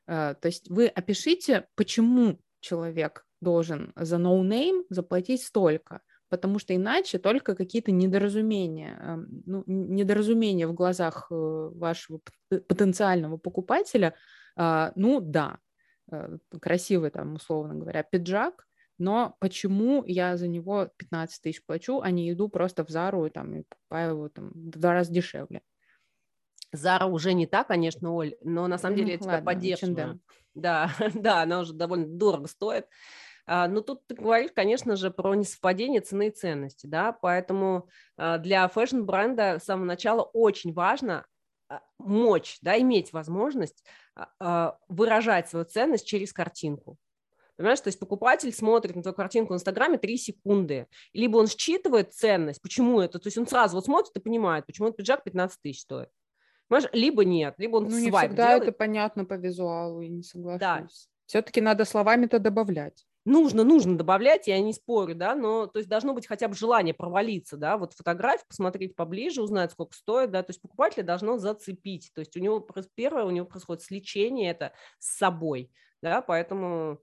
То есть вы опишите, почему человек должен за no-name заплатить столько, потому что иначе только какие-то недоразумения, эм, ну, недоразумения в глазах вашего потенциального покупателя, а, ну да, Э, красивый там, условно говоря, пиджак, но почему я за него 15 тысяч плачу, а не иду просто в Зару и, там, и покупаю его там, в два раза дешевле? Зара уже не так, конечно, Оль, но на самом деле ну, я тебя ладно, поддерживаю. Да, да, она уже довольно дорого стоит. А, но тут ты говоришь, конечно же, про несовпадение цены и ценности, да, поэтому а, для fashion-бренда с самого начала очень важно а, мочь, да, иметь возможность выражать свою ценность через картинку. Понимаешь, то есть покупатель смотрит на твою картинку в Инстаграме 3 секунды. Либо он считывает ценность, почему это, то есть он сразу вот смотрит и понимает, почему этот пиджак 15 тысяч стоит. Понимаешь, либо нет, либо он Ну, не всегда делает. это понятно по визуалу, и не соглашусь. Да. Все-таки надо словами-то добавлять нужно, нужно добавлять, я не спорю, да, но то есть должно быть хотя бы желание провалиться, да, вот фотографию посмотреть поближе, узнать, сколько стоит, да, то есть покупателя должно зацепить, то есть у него первое, у него происходит сличение это с собой, да, поэтому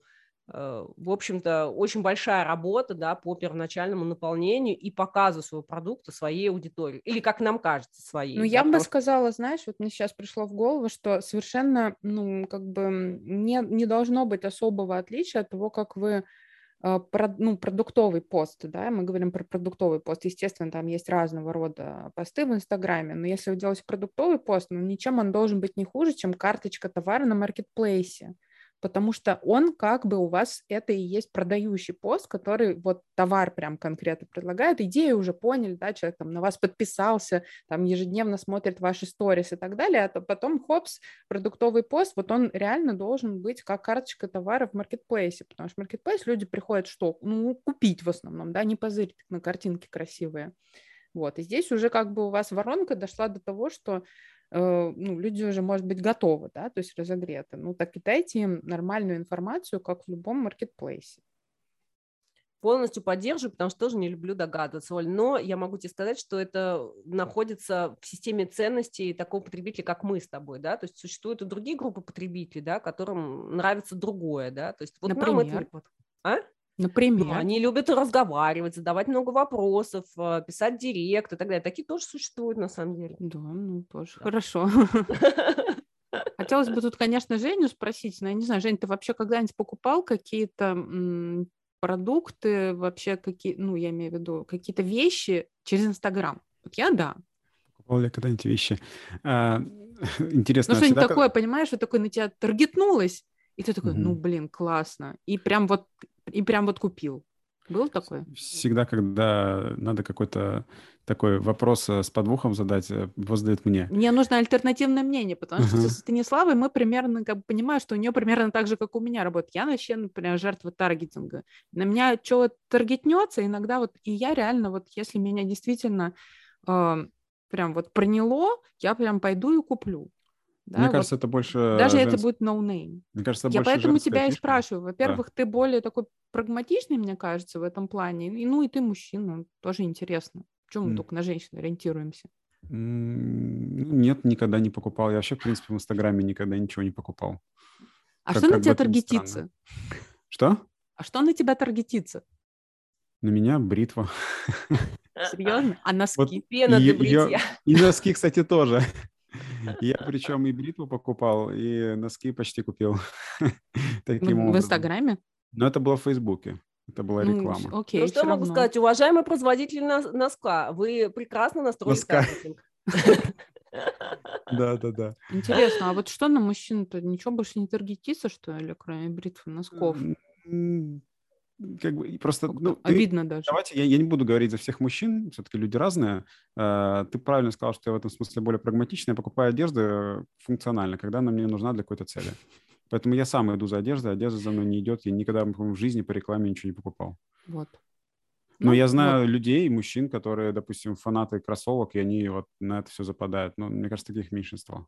в общем-то, очень большая работа да, по первоначальному наполнению и показу своего продукта своей аудитории. Или, как нам кажется, своей. Ну, да, я бы просто... сказала, знаешь, вот мне сейчас пришло в голову, что совершенно, ну, как бы не, не должно быть особого отличия от того, как вы э, ну, продуктовый пост, да, мы говорим про продуктовый пост, естественно, там есть разного рода посты в Инстаграме, но если вы делаете продуктовый пост, ну, ничем он должен быть не хуже, чем карточка товара на маркетплейсе потому что он как бы у вас это и есть продающий пост, который вот товар прям конкретно предлагает, идею уже поняли, да, человек там на вас подписался, там ежедневно смотрит ваши сторис и так далее, а потом, хопс, продуктовый пост, вот он реально должен быть как карточка товара в маркетплейсе, потому что в маркетплейс люди приходят что? Ну, купить в основном, да, не позырить на картинки красивые. Вот, и здесь уже как бы у вас воронка дошла до того, что ну, люди уже, может быть, готовы, да, то есть разогреты. Ну, так и дайте им нормальную информацию, как в любом маркетплейсе. Полностью поддерживаю, потому что тоже не люблю догадываться, Оль. Но я могу тебе сказать, что это находится в системе ценностей такого потребителя, как мы с тобой, да, то есть существуют и другие группы потребителей, да, которым нравится другое, да, то есть вот Например? нам это. А? Например? Ну, они любят разговаривать, задавать много вопросов, э, писать директ и так далее. Такие тоже существуют на самом деле. Да, ну тоже да. хорошо. Хотелось бы тут, конечно, Женю спросить, но я не знаю, Жень, ты вообще когда-нибудь покупал какие-то продукты, вообще какие, ну, я имею в виду, какие-то вещи через Инстаграм? Вот я да. Покупал ли когда-нибудь вещи? А, интересно. Ну, что-нибудь всегда... такое, понимаешь, что такое на тебя таргетнулось, и ты такой, ну, блин, классно. И прям вот и прям вот купил. Был такой? Всегда, когда надо какой-то такой вопрос э, с подвохом задать, э, его задают мне. Мне нужно альтернативное мнение, потому что uh-huh. с Станиславой мы примерно как бы понимаем, что у нее примерно так же, как у меня работает. Я вообще, например, жертва таргетинга. На меня что таргетнется, иногда вот, и я реально вот, если меня действительно э, прям вот проняло, я прям пойду и куплю. Да, Мне вот кажется, это больше... Даже женск... это будет no-name. Мне кажется, Я поэтому тебя фишка. и спрашиваю. Во-первых, да. ты более такой прагматичный, мне кажется, в этом плане. И, ну и ты мужчина, тоже интересно. Почему мы mm. только на женщин ориентируемся? Mm, нет, никогда не покупал. Я вообще, в принципе, в Инстаграме никогда ничего не покупал. А как, что на тебя таргетится? Что? А что на тебя таргетится? На меня бритва. Серьезно? А носки? Вот Пена для бритья. И носки, кстати, тоже. Я причем и бритву покупал, и носки почти купил. Таким образом. В Инстаграме? Но это было в Фейсбуке. Это была реклама. Ну, окей, ну, что могу сказать? Уважаемый производитель носка, вы прекрасно настроили Носка. Да, да, да. Интересно, а вот что на мужчин-то? Ничего больше не таргетится, что ли, кроме бритвы носков? Как бы просто... Ну, Обидно ты, даже. Давайте, я, я не буду говорить за всех мужчин, все-таки люди разные. Uh, ты правильно сказал, что я в этом смысле более прагматичный. Я покупаю одежду функционально, когда она мне нужна для какой-то цели. Поэтому я сам иду за одеждой, одежда за мной не идет. Я никогда в жизни по рекламе ничего не покупал. Вот. Но ну, я знаю вот. людей, мужчин, которые, допустим, фанаты кроссовок, и они вот на это все западают. Но мне кажется, таких меньшинство.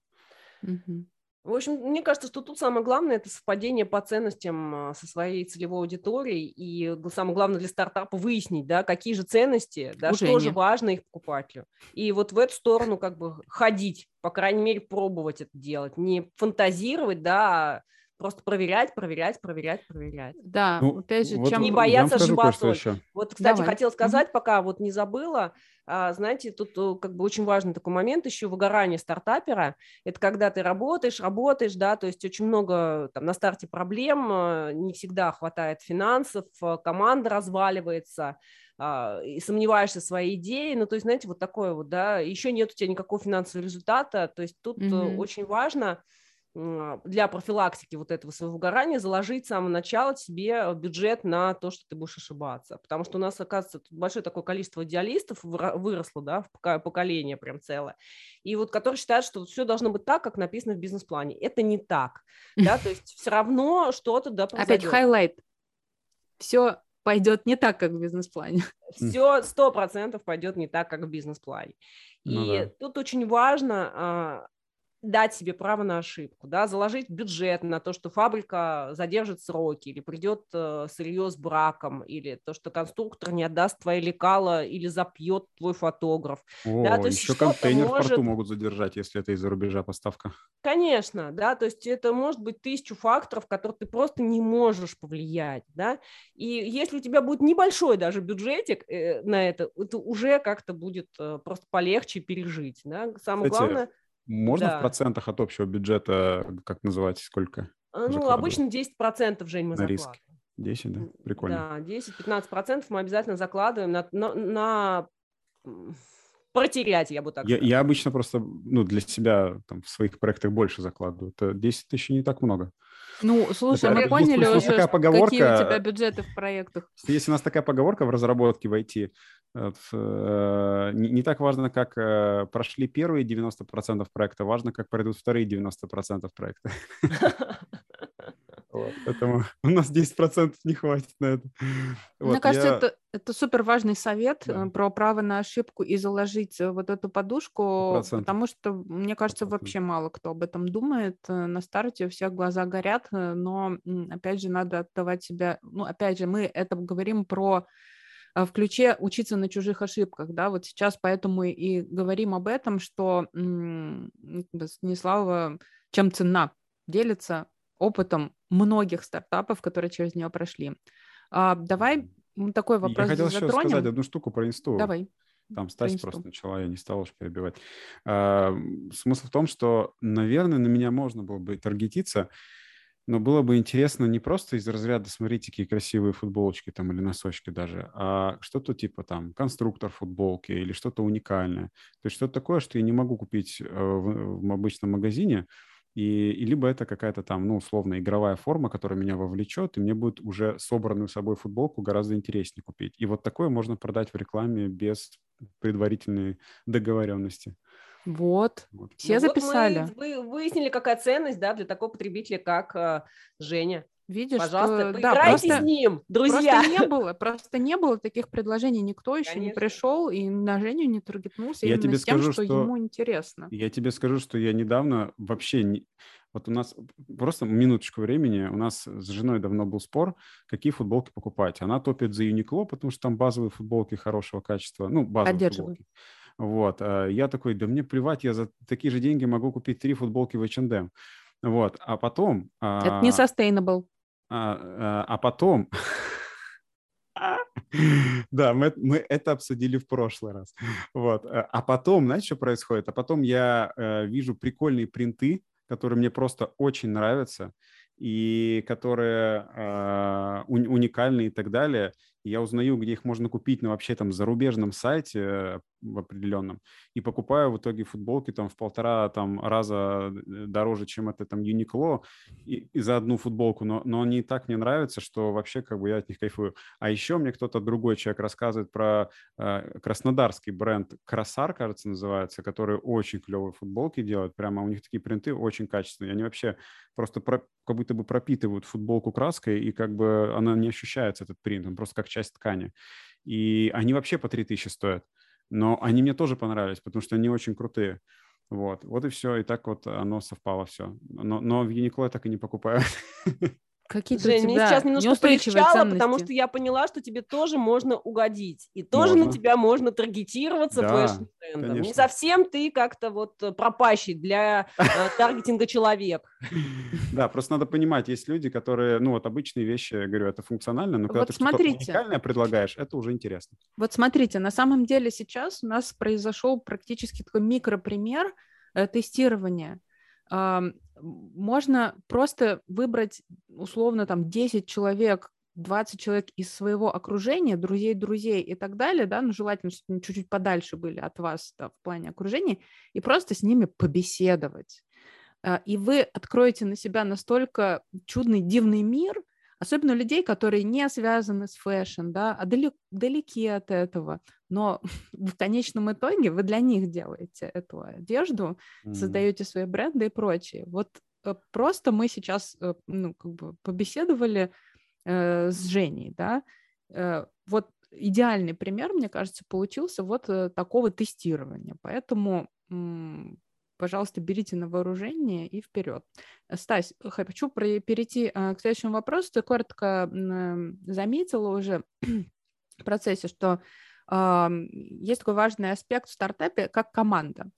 Угу. В общем, мне кажется, что тут самое главное – это совпадение по ценностям а, со своей целевой аудиторией. И самое главное для стартапа выяснить, да, какие же ценности, да, что же важно их покупателю. И вот в эту сторону как бы ходить, по крайней мере, пробовать это делать. Не фантазировать, да, а просто проверять, проверять, проверять, проверять. Да, ну, опять же, вот чем... Не бояться ошибаться. Вот, кстати, Давай. хотел сказать, пока вот не забыла, а, знаете, тут как бы очень важный такой момент еще выгорание стартапера. Это когда ты работаешь, работаешь, да, то есть очень много там на старте проблем, э, не всегда хватает финансов, э, команда разваливается, а, и сомневаешься в своей идее, ну, то есть, знаете, вот такое вот, да, еще нет у тебя никакого финансового результата, то есть тут mm-hmm. очень важно для профилактики вот этого своего выгорания заложить с самого начала себе бюджет на то, что ты будешь ошибаться. Потому что у нас, оказывается, тут большое такое количество идеалистов выросло, да, в поколение прям целое. И вот которые считают, что все должно быть так, как написано в бизнес-плане. Это не так, да, то есть все равно что-то, да, произойдет. Опять highlight. Все пойдет не так, как в бизнес-плане. Все сто процентов пойдет не так, как в бизнес-плане. Ну, И да. тут очень важно а, дать себе право на ошибку, да, заложить бюджет на то, что фабрика задержит сроки, или придет э, сырье с браком, или то, что конструктор не отдаст твои лекала или запьет твой фотограф. О, да, то есть еще контейнер может... в порту могут задержать, если это из-за рубежа поставка. Конечно, да, то есть это может быть тысячу факторов, которые ты просто не можешь повлиять, да, и если у тебя будет небольшой даже бюджетик э, на это, это уже как-то будет э, просто полегче пережить, да, самое Кстати, главное – можно да. в процентах от общего бюджета, как называть, сколько? А, ну, обычно 10%, Жень, мы на риск. 10, да? Прикольно. Да, 10-15% мы обязательно закладываем на, на, на протерять, я бы так я, я обычно просто ну, для себя там, в своих проектах больше закладываю. Это 10 тысяч не так много. Ну, слушай, это, мы поняли уже, такая поговорка, какие у тебя бюджеты в проектах. Есть у нас такая поговорка в разработке в IT. Вот, э, не, не так важно, как э, прошли первые 90% проекта, важно, как пройдут вторые 90% проекта. Вот, поэтому у нас 10% не хватит на это. Вот, Мне кажется, я... это, это супер важный совет да. Э, про право на ошибку и заложить э, вот эту подушку, 100%. потому что, мне кажется, 100%. вообще мало кто об этом думает. Э, на старте у всех глаза горят, но, опять же, надо отдавать себя... Ну, опять же, мы это говорим про в ключе учиться на чужих ошибках, да, вот сейчас поэтому и говорим об этом, что Станислава чем ценна, делится опытом многих стартапов, которые через нее прошли. А, давай такой вопрос Я хотел затронем. еще сказать одну штуку про инсту. Давай. Там Стась просто начала, я не стал уж перебивать. А, смысл в том, что, наверное, на меня можно было бы таргетиться, но было бы интересно не просто из разряда «смотрите, какие красивые футболочки там или носочки даже», а что-то типа там конструктор футболки или что-то уникальное. То есть что-то такое, что я не могу купить э, в, в обычном магазине, и, и либо это какая-то там, ну, условно, игровая форма, которая меня вовлечет, и мне будет уже собранную собой футболку гораздо интереснее купить. И вот такое можно продать в рекламе без предварительной договоренности. Вот, вот. все ну, записали. Вот мы выяснили, какая ценность, да, для такого потребителя, как э, Женя. Видишь, пожалуйста, что, да, просто, с ним, друзья. Просто не было, просто не было таких предложений, никто еще Конечно. не пришел и на Женю не таргетнулся я тебе с тем, скажу, что, что ему интересно. Я тебе скажу, что я недавно вообще не... Вот у нас просто минуточку времени, у нас с женой давно был спор, какие футболки покупать. Она топит за Uniqlo, потому что там базовые футболки хорошего качества, ну, базовые футболки. Вот. А я такой, да мне плевать, я за такие же деньги могу купить три футболки в H&M. Вот. А потом... Это не а, sustainable. А, а, а потом... Да, мы, мы это обсудили в прошлый раз. Вот. А, а потом, знаете, что происходит? А потом я э, вижу прикольные принты, которые мне просто очень нравятся и которые э, уникальны и так далее я узнаю, где их можно купить на вообще там зарубежном сайте в определенном, и покупаю в итоге футболки там в полтора там раза э, дороже, чем это там Uniqlo, и, и за одну футболку, но, но они так мне нравятся, что вообще как бы я от них кайфую. А еще мне кто-то другой человек рассказывает про э, краснодарский бренд Красар, кажется, называется, который очень клевые футболки делают, прямо у них такие принты очень качественные, они вообще просто про, как будто бы пропитывают футболку краской, и как бы она не ощущается, этот принт, он просто как часть ткани. И они вообще по 3000 стоят. Но они мне тоже понравились, потому что они очень крутые. Вот, вот и все, и так вот оно совпало все. Но, но в Uniqlo я так и не покупаю. Какие-то Жень, мне сейчас немножко полегчало, ценности. потому что я поняла, что тебе тоже можно угодить. И тоже можно. на тебя можно таргетироваться да, фэшн-трендом. Не совсем ты как-то вот пропащий для э, таргетинга человек. Да, просто надо понимать, есть люди, которые, ну вот обычные вещи, я говорю, это функционально, но когда ты что-то уникальное предлагаешь, это уже интересно. Вот смотрите, на самом деле сейчас у нас произошел практически такой микропример э, тестирования можно просто выбрать условно там 10 человек, 20 человек из своего окружения, друзей друзей и так далее, да, ну, желательно, чтобы они чуть-чуть подальше были от вас да, в плане окружения, и просто с ними побеседовать. А, и вы откроете на себя настолько чудный, дивный мир, особенно людей, которые не связаны с fashion, да, а далек, далеки от этого, но в конечном итоге вы для них делаете эту одежду, mm-hmm. создаете свои бренды и прочее. Вот э, просто мы сейчас, э, ну, как бы побеседовали э, с Женей, да, э, вот идеальный пример, мне кажется, получился вот э, такого тестирования, поэтому пожалуйста, берите на вооружение и вперед. Стась, хочу перейти а, к следующему вопросу. Ты коротко заметила уже в процессе, что есть такой важный аспект в стартапе, как команда.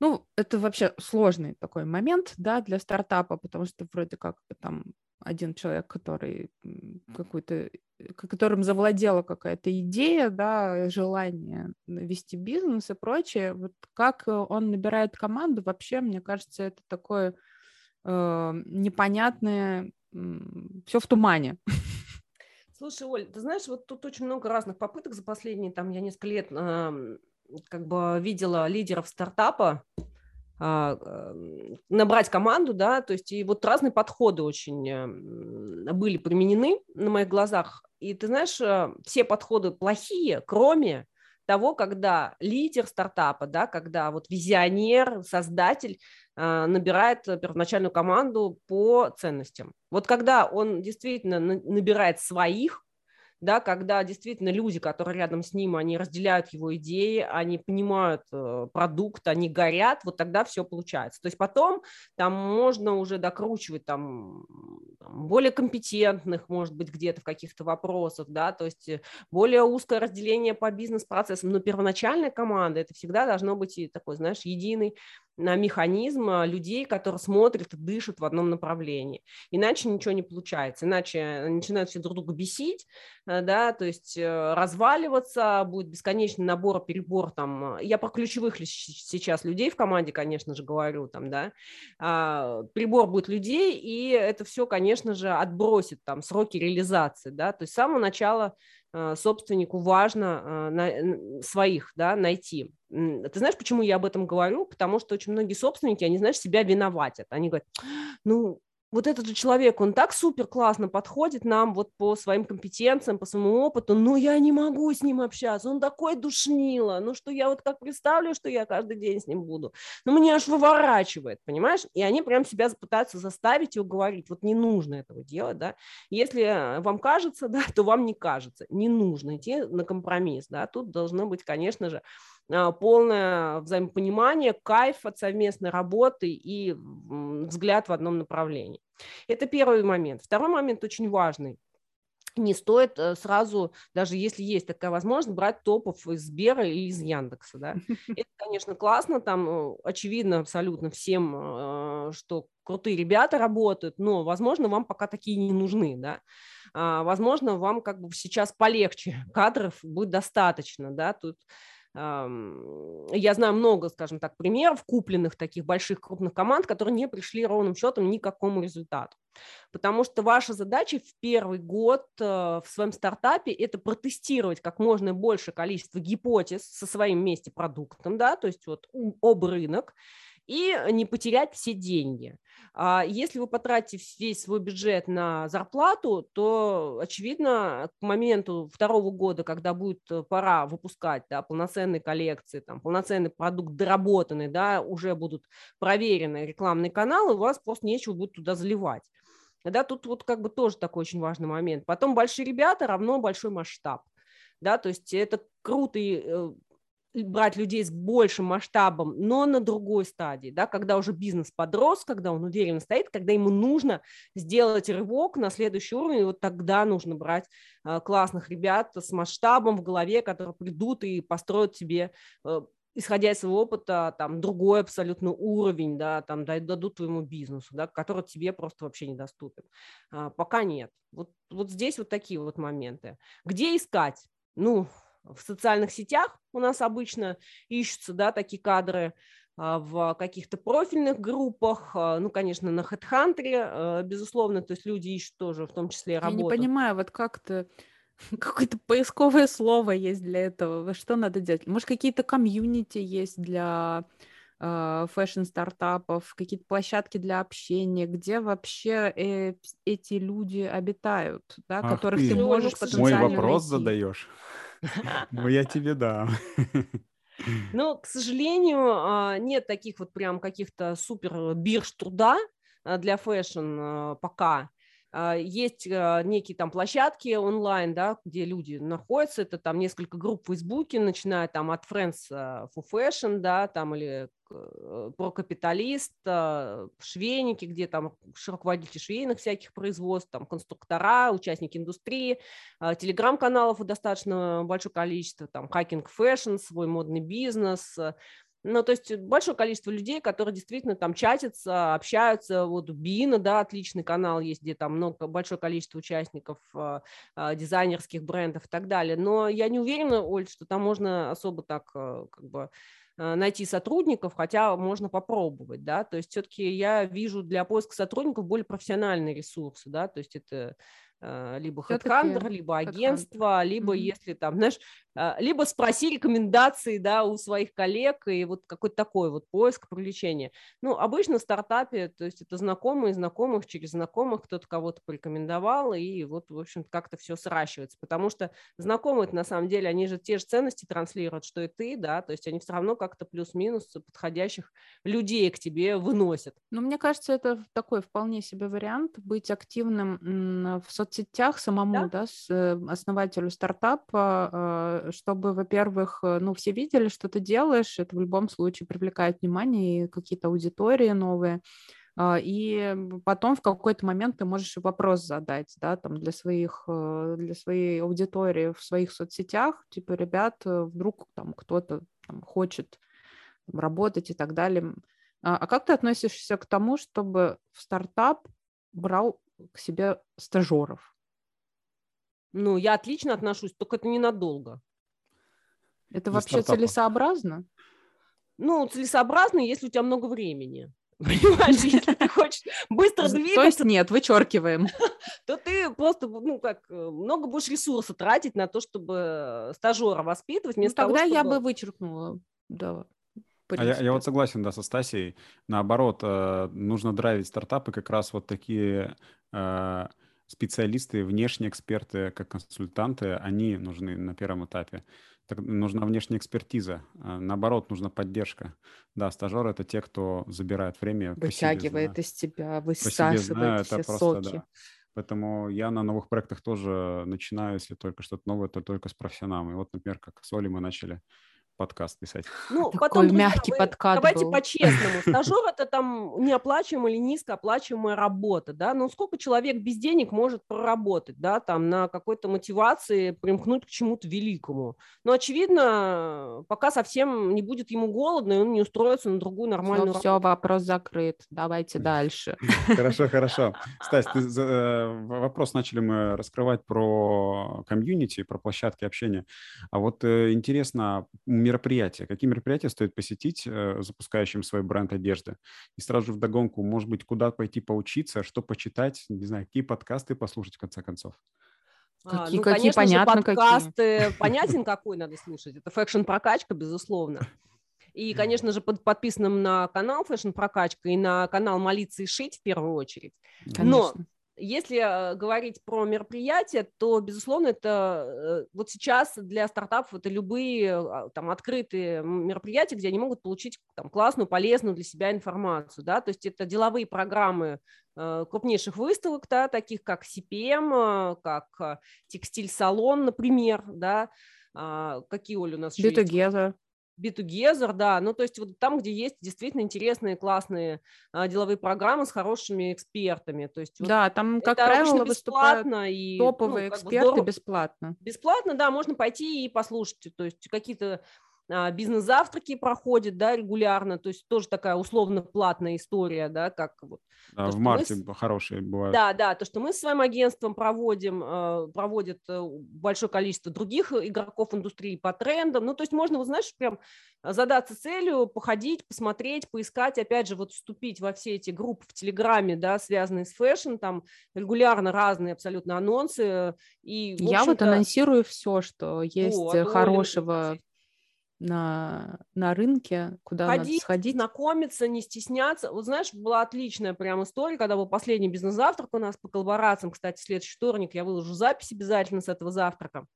Ну, это вообще сложный такой момент, да, для стартапа, потому что вроде как там один человек, который какой-то, которым завладела какая-то идея, да, желание вести бизнес и прочее, вот как он набирает команду, вообще, мне кажется, это такое э, непонятное, э, все в тумане. Слушай, Оль, ты знаешь, вот тут очень много разных попыток за последние, там, я несколько лет э, как бы видела лидеров стартапа, набрать команду, да, то есть и вот разные подходы очень э, были применены на моих глазах. И ты знаешь, э, все подходы плохие, кроме того, когда лидер стартапа, да, когда вот визионер, создатель э, набирает первоначальную команду по ценностям. Вот когда он действительно набирает своих, да, когда действительно люди, которые рядом с ним, они разделяют его идеи, они понимают э, продукт, они горят, вот тогда все получается. То есть потом там можно уже докручивать там, там более компетентных, может быть, где-то в каких-то вопросах, да, то есть э, более узкое разделение по бизнес-процессам, но первоначальная команда, это всегда должно быть и такой, знаешь, единый на механизм а, людей, которые смотрят и дышат в одном направлении. Иначе ничего не получается, иначе начинают все друг друга бесить, э, да, то есть э, разваливаться, будет бесконечный набор, перебор там. Я про ключевых сейчас людей в команде, конечно же, говорю там, да, а, прибор будет людей, и это все, конечно же, отбросит там сроки реализации, да, то есть с самого начала Э, собственнику важно э, своих да, найти. Ты знаешь, почему я об этом говорю? Потому что очень многие собственники, они, знаешь, себя виноватят. Они говорят, ну, вот этот же человек, он так супер классно подходит нам вот по своим компетенциям, по своему опыту, но я не могу с ним общаться, он такой душнило, ну что я вот как представлю, что я каждый день с ним буду, ну мне аж выворачивает, понимаешь, и они прям себя пытаются заставить и уговорить, вот не нужно этого делать, да, если вам кажется, да, то вам не кажется, не нужно идти на компромисс, да, тут должно быть, конечно же, полное взаимопонимание, кайф от совместной работы и взгляд в одном направлении. Это первый момент. Второй момент очень важный не стоит э, сразу, даже если есть такая возможность, брать топов из Сбера или из Яндекса. Да? Это, конечно, классно, там э, очевидно абсолютно всем, э, что крутые ребята работают, но, возможно, вам пока такие не нужны. Да? А, возможно, вам как бы сейчас полегче, кадров будет достаточно. Да? Тут я знаю много, скажем так, примеров купленных таких больших крупных команд, которые не пришли ровным счетом ни к какому результату. Потому что ваша задача в первый год э, в своем стартапе – это протестировать как можно больше количество гипотез со своим вместе продуктом, да, то есть вот об рынок, и не потерять все деньги. А если вы потратите весь свой бюджет на зарплату, то, очевидно, к моменту второго года, когда будет э, пора выпускать да, полноценные коллекции, там, полноценный продукт доработанный, да, уже будут проверены рекламные каналы, у вас просто нечего будет туда заливать. Да, тут вот как бы тоже такой очень важный момент. Потом большие ребята равно большой масштаб. Да, то есть это круто и э, брать людей с большим масштабом, но на другой стадии, да, когда уже бизнес подрос, когда он уверенно стоит, когда ему нужно сделать рывок на следующий уровень, вот тогда нужно брать э, классных ребят с масштабом в голове, которые придут и построят тебе э, исходя из своего опыта, там, другой абсолютно уровень, да, там, дадут твоему бизнесу, да, который тебе просто вообще недоступен. А, пока нет. Вот, вот здесь вот такие вот моменты. Где искать? Ну, в социальных сетях у нас обычно ищутся, да, такие кадры, а, в каких-то профильных группах, а, ну, конечно, на HeadHunter, безусловно, то есть люди ищут тоже, в том числе работу. Я не понимаю, вот как-то какое-то поисковое слово есть для этого. Что надо делать? Может, какие-то комьюнити есть для fashion-стартапов, какие-то площадки для общения, где вообще э, эти люди обитают, да, Ах которых ты, ты можешь ну, потенциально Мой вопрос найти. задаешь. Ну, я тебе дам. Но, к сожалению, а, нет таких вот прям каких-то супер бирж труда а, для fashion а, пока. Есть некие там площадки онлайн, да, где люди находятся, это там несколько групп в Фейсбуке, начиная там от Friends for Fashion, да, там или э, про капиталист, швейники, где там руководители швейных всяких производств, там конструктора, участники индустрии, телеграм-каналов достаточно большое количество, там Hacking Fashion, свой модный бизнес, ну, то есть большое количество людей, которые действительно там чатятся, общаются. Вот Бина, да, отличный канал есть, где там много, большое количество участников э, э, дизайнерских брендов и так далее. Но я не уверена, Оль, что там можно особо так э, как бы найти сотрудников, хотя можно попробовать, да, то есть все-таки я вижу для поиска сотрудников более профессиональные ресурсы, да, то есть это либо HeadHunter, либо агентство, либо mm-hmm. если там, знаешь, либо спроси рекомендации, да, у своих коллег, и вот какой-то такой вот поиск привлечения. Ну, обычно в стартапе, то есть это знакомые знакомых через знакомых, кто-то кого-то порекомендовал, и вот, в общем как-то все сращивается, потому что знакомые на самом деле, они же те же ценности транслируют, что и ты, да, то есть они все равно как-то плюс-минус подходящих людей к тебе выносят. Ну, мне кажется, это такой вполне себе вариант, быть активным в соцсетях самому, да, да с э, основателю стартапа, а, чтобы, во-первых, э, ну, все видели, что ты делаешь, это в любом случае привлекает внимание и какие-то аудитории новые. А, и потом в какой-то момент ты можешь вопрос задать, да, там для своих, э, для своей аудитории в своих соцсетях, типа, ребят, э, вдруг там кто-то там, хочет работать и так далее. А, а как ты относишься к тому, чтобы в стартап брал к себе стажеров? Ну, я отлично отношусь, только это ненадолго. Это вообще стартапа. целесообразно? Ну, целесообразно, если у тебя много времени. Понимаешь, если ты хочешь быстро двигаться... То есть нет, вычеркиваем. То ты просто, ну как, э, много будешь ресурса тратить на то, чтобы стажера воспитывать. Ну, тогда того, чтобы... я бы вычеркнула, да. А я, я вот согласен, да, со Стасией. Наоборот, э, нужно драйвить стартапы как раз вот такие э, специалисты, внешние эксперты, как консультанты, они нужны на первом этапе. Так, нужна внешняя экспертиза. А, наоборот, нужна поддержка. Да, стажеры — это те, кто забирает время. Вытягивает из тебя, высасывает знаю, все просто, соки. Да. Поэтому я на новых проектах тоже начинаю, если только что-то новое, то только с профессионалами. Вот, например, как с Олей мы начали подкаст писать. Ну, Такой потом, мягкий друзья, подкаст Давайте был. по-честному. Стажер – это там неоплачиваемая или низкооплачиваемая работа, да, но сколько человек без денег может проработать, да, там на какой-то мотивации примкнуть к чему-то великому. Но, очевидно, пока совсем не будет ему голодно, и он не устроится на другую нормальную все, работу. Все, вопрос закрыт. Давайте дальше. Хорошо, хорошо. Стась, ты, э, вопрос начали мы раскрывать про комьюнити, про площадки общения. А вот э, интересно, мероприятия. Какие мероприятия стоит посетить э, запускающим свой бренд одежды? И сразу же вдогонку, может быть, куда пойти поучиться, что почитать, не знаю, какие подкасты послушать в конце концов? А, какие, ну, какие конечно понятно, же, подкасты, какие. понятен какой надо слушать. Это Fashion Прокачка, безусловно. И, конечно же, под подписанным на канал Fashion Прокачка и на канал Молиться и шить в первую очередь. Конечно. Но если э, говорить про мероприятия, то, безусловно, это э, вот сейчас для стартапов это любые а, там открытые мероприятия, где они могут получить там классную, полезную для себя информацию, да, то есть это деловые программы э, крупнейших выставок, да, таких как CPM, как текстиль-салон, например, да, а, какие, Оля, у нас еще Together, да, ну то есть вот там, где есть действительно интересные, классные а, деловые программы с хорошими экспертами, то есть вот да, там как правило выступают и, топовые ну, эксперты бесплатно. Бесплатно, да, можно пойти и послушать, то есть какие-то бизнес-завтраки проходят, да, регулярно, то есть тоже такая условно платная история, да, как вот. Да, то, в марте мы... хорошие бывают. Да, да, то, что мы с своим агентством проводим, а, проводит э, большое количество других игроков индустрии по трендам, ну, то есть можно, вот знаешь, прям задаться целью, походить, посмотреть, поискать, опять же, вот вступить во все эти группы в Телеграме, да, связанные с fashion, там регулярно разные абсолютно анонсы. И, Я вот анонсирую все, что есть вот, хорошего на, на рынке, куда Ходить, надо сходить. знакомиться, не стесняться. Вот знаешь, была отличная прям история, когда был последний бизнес-завтрак у нас по коллаборациям. Кстати, следующий вторник я выложу запись обязательно с этого завтрака.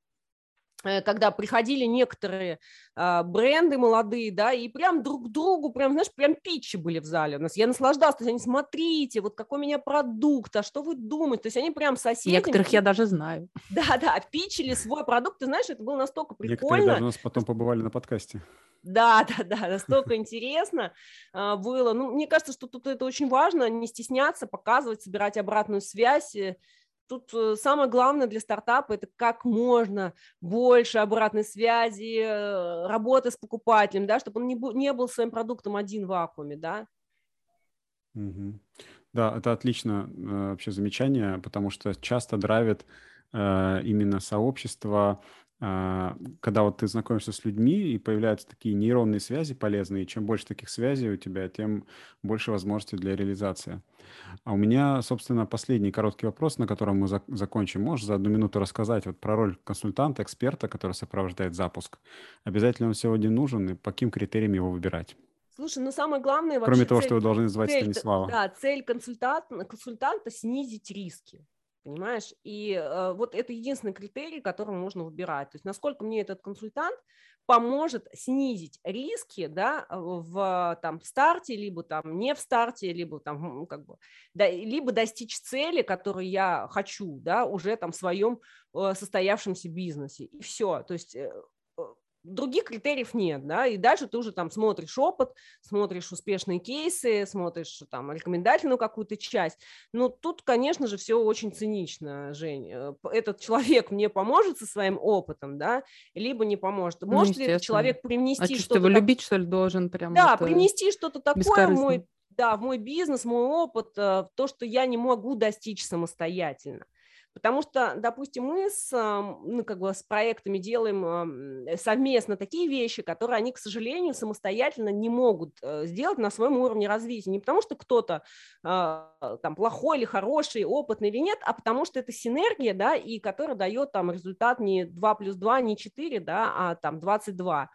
Э, когда приходили некоторые а, бренды молодые, да, и прям друг к другу, прям, знаешь, прям питчи были в зале у нас. Я наслаждалась, то есть они, смотрите, вот какой у меня продукт, а что вы думаете? То есть они прям соседи. Некоторых я даже знаю. Да-да, питчили свой продукт, ты знаешь, это было настолько прикольно. Некоторые даже у нас потом побывали на подкасте. Да, да, да, настолько интересно а, было. Ну, мне кажется, что тут это очень важно, не стесняться, показывать, собирать обратную связь, э, тут э, самое главное для стартапа это как можно больше обратной связи, э, работы с покупателем, да, чтобы он не был, своим продуктом один в вакууме, да. Угу. Да, это отлично э, вообще замечание, потому что часто драйвит именно сообщество когда вот ты знакомишься с людьми и появляются такие нейронные связи полезные, чем больше таких связей у тебя, тем больше возможностей для реализации. А у меня, собственно, последний короткий вопрос, на котором мы зак- закончим. Можешь за одну минуту рассказать вот про роль консультанта, эксперта, который сопровождает запуск? Обязательно он сегодня нужен и по каким критериям его выбирать? Слушай, ну самое главное вообще... Кроме того, цель, что вы должны звать цель, Станислава. Да, цель консультанта, консультанта – снизить риски понимаешь? И э, вот это единственный критерий, который можно выбирать. То есть насколько мне этот консультант поможет снизить риски, да, в там старте, либо там не в старте, либо там как бы, да, либо достичь цели, которую я хочу, да, уже там в своем э, состоявшемся бизнесе. И все. То есть э, других критериев нет, да, и дальше ты уже там смотришь опыт, смотришь успешные кейсы, смотришь там рекомендательную какую-то часть, но тут, конечно же, все очень цинично, Жень, э, этот человек мне поможет со своим опытом, да, либо не поможет, ну, может ну, ли этот человек привнести а что-то... Что, любить, что ли, должен прям... Да, привнести что-то такое мой, да, в мой бизнес, мой опыт, э, то, что я не могу достичь самостоятельно. Потому что, допустим, мы с, ну, как бы с проектами делаем совместно такие вещи, которые они, к сожалению, самостоятельно не могут э, сделать на своем уровне развития. Не потому что кто-то а, там плохой или хороший, опытный или нет, а потому что это синергия, да, и которая дает там результат не 2 плюс 2, не 4, да, а там 22.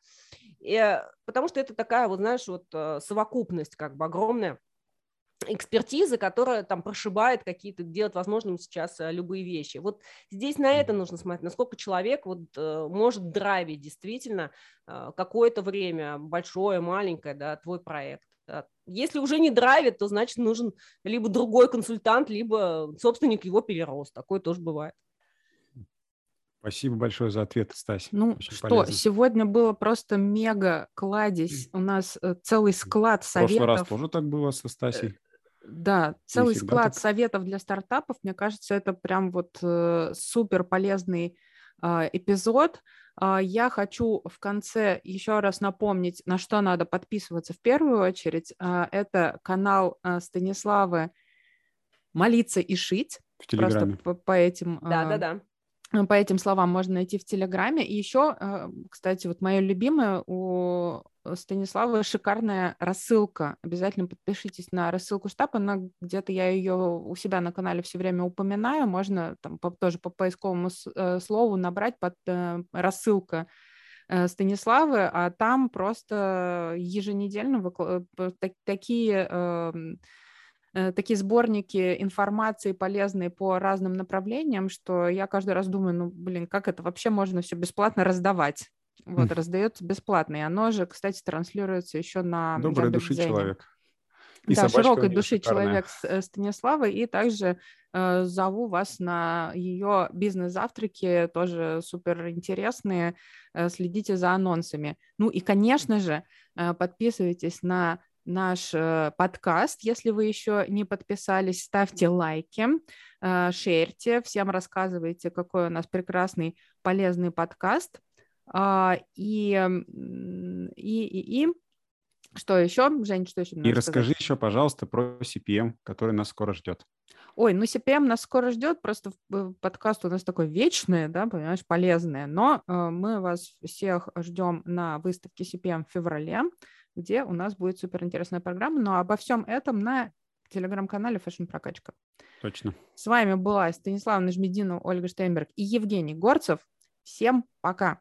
И, потому что это такая, вот знаешь, вот э, совокупность как бы огромная экспертизы, которая там прошибает какие-то, делает возможным сейчас э, любые вещи. Вот здесь на это нужно смотреть, насколько человек вот э, может драйвить действительно э, какое-то время, большое, маленькое, да, твой проект. Если уже не драйвит, то значит нужен либо другой консультант, либо собственник его перерос. Такое тоже бывает. Спасибо большое за ответ, Стась. Ну Очень что, полезно. сегодня было просто мега кладезь. У нас целый склад советов. В прошлый раз тоже так было со Стасей. Да, целый склад так. советов для стартапов. Мне кажется, это прям вот э, супер полезный э, эпизод. Э, я хочу в конце еще раз напомнить, на что надо подписываться в первую очередь. Э, это канал э, Станиславы «Молиться и шить». В Телеграме. Просто по, по этим... Да, да, да по этим словам можно найти в Телеграме. И еще, кстати, вот мое любимое у Станислава шикарная рассылка. Обязательно подпишитесь на рассылку штаб. Она где-то я ее у себя на канале все время упоминаю. Можно там по, тоже по поисковому э, слову набрать под э, рассылка э, Станиславы, а там просто еженедельно выкл... так, такие эм, такие сборники информации полезные по разным направлениям, что я каждый раз думаю, ну, блин, как это вообще можно все бесплатно раздавать? Вот, mm. раздается бесплатно. И оно же, кстати, транслируется еще на Доброй души человек. И да, широкой души шикарная. человек э, Станислава, и также э, зову вас на ее бизнес-завтраки, тоже супер интересные. Э, следите за анонсами. Ну и, конечно же, подписывайтесь на наш подкаст. Если вы еще не подписались, ставьте лайки, шерьте, всем рассказывайте, какой у нас прекрасный, полезный подкаст. А, и, и, и, и что еще, Жень, что еще? И расскажи сказать? еще, пожалуйста, про CPM, который нас скоро ждет. Ой, ну CPM нас скоро ждет, просто подкаст у нас такой вечный, да, понимаешь, полезный, но э, мы вас всех ждем на выставке CPM в феврале, где у нас будет суперинтересная программа, но обо всем этом на телеграм-канале Fashion Прокачка. Точно. С вами была Станислава Нажмединова, Ольга Штейнберг и Евгений Горцев. Всем пока.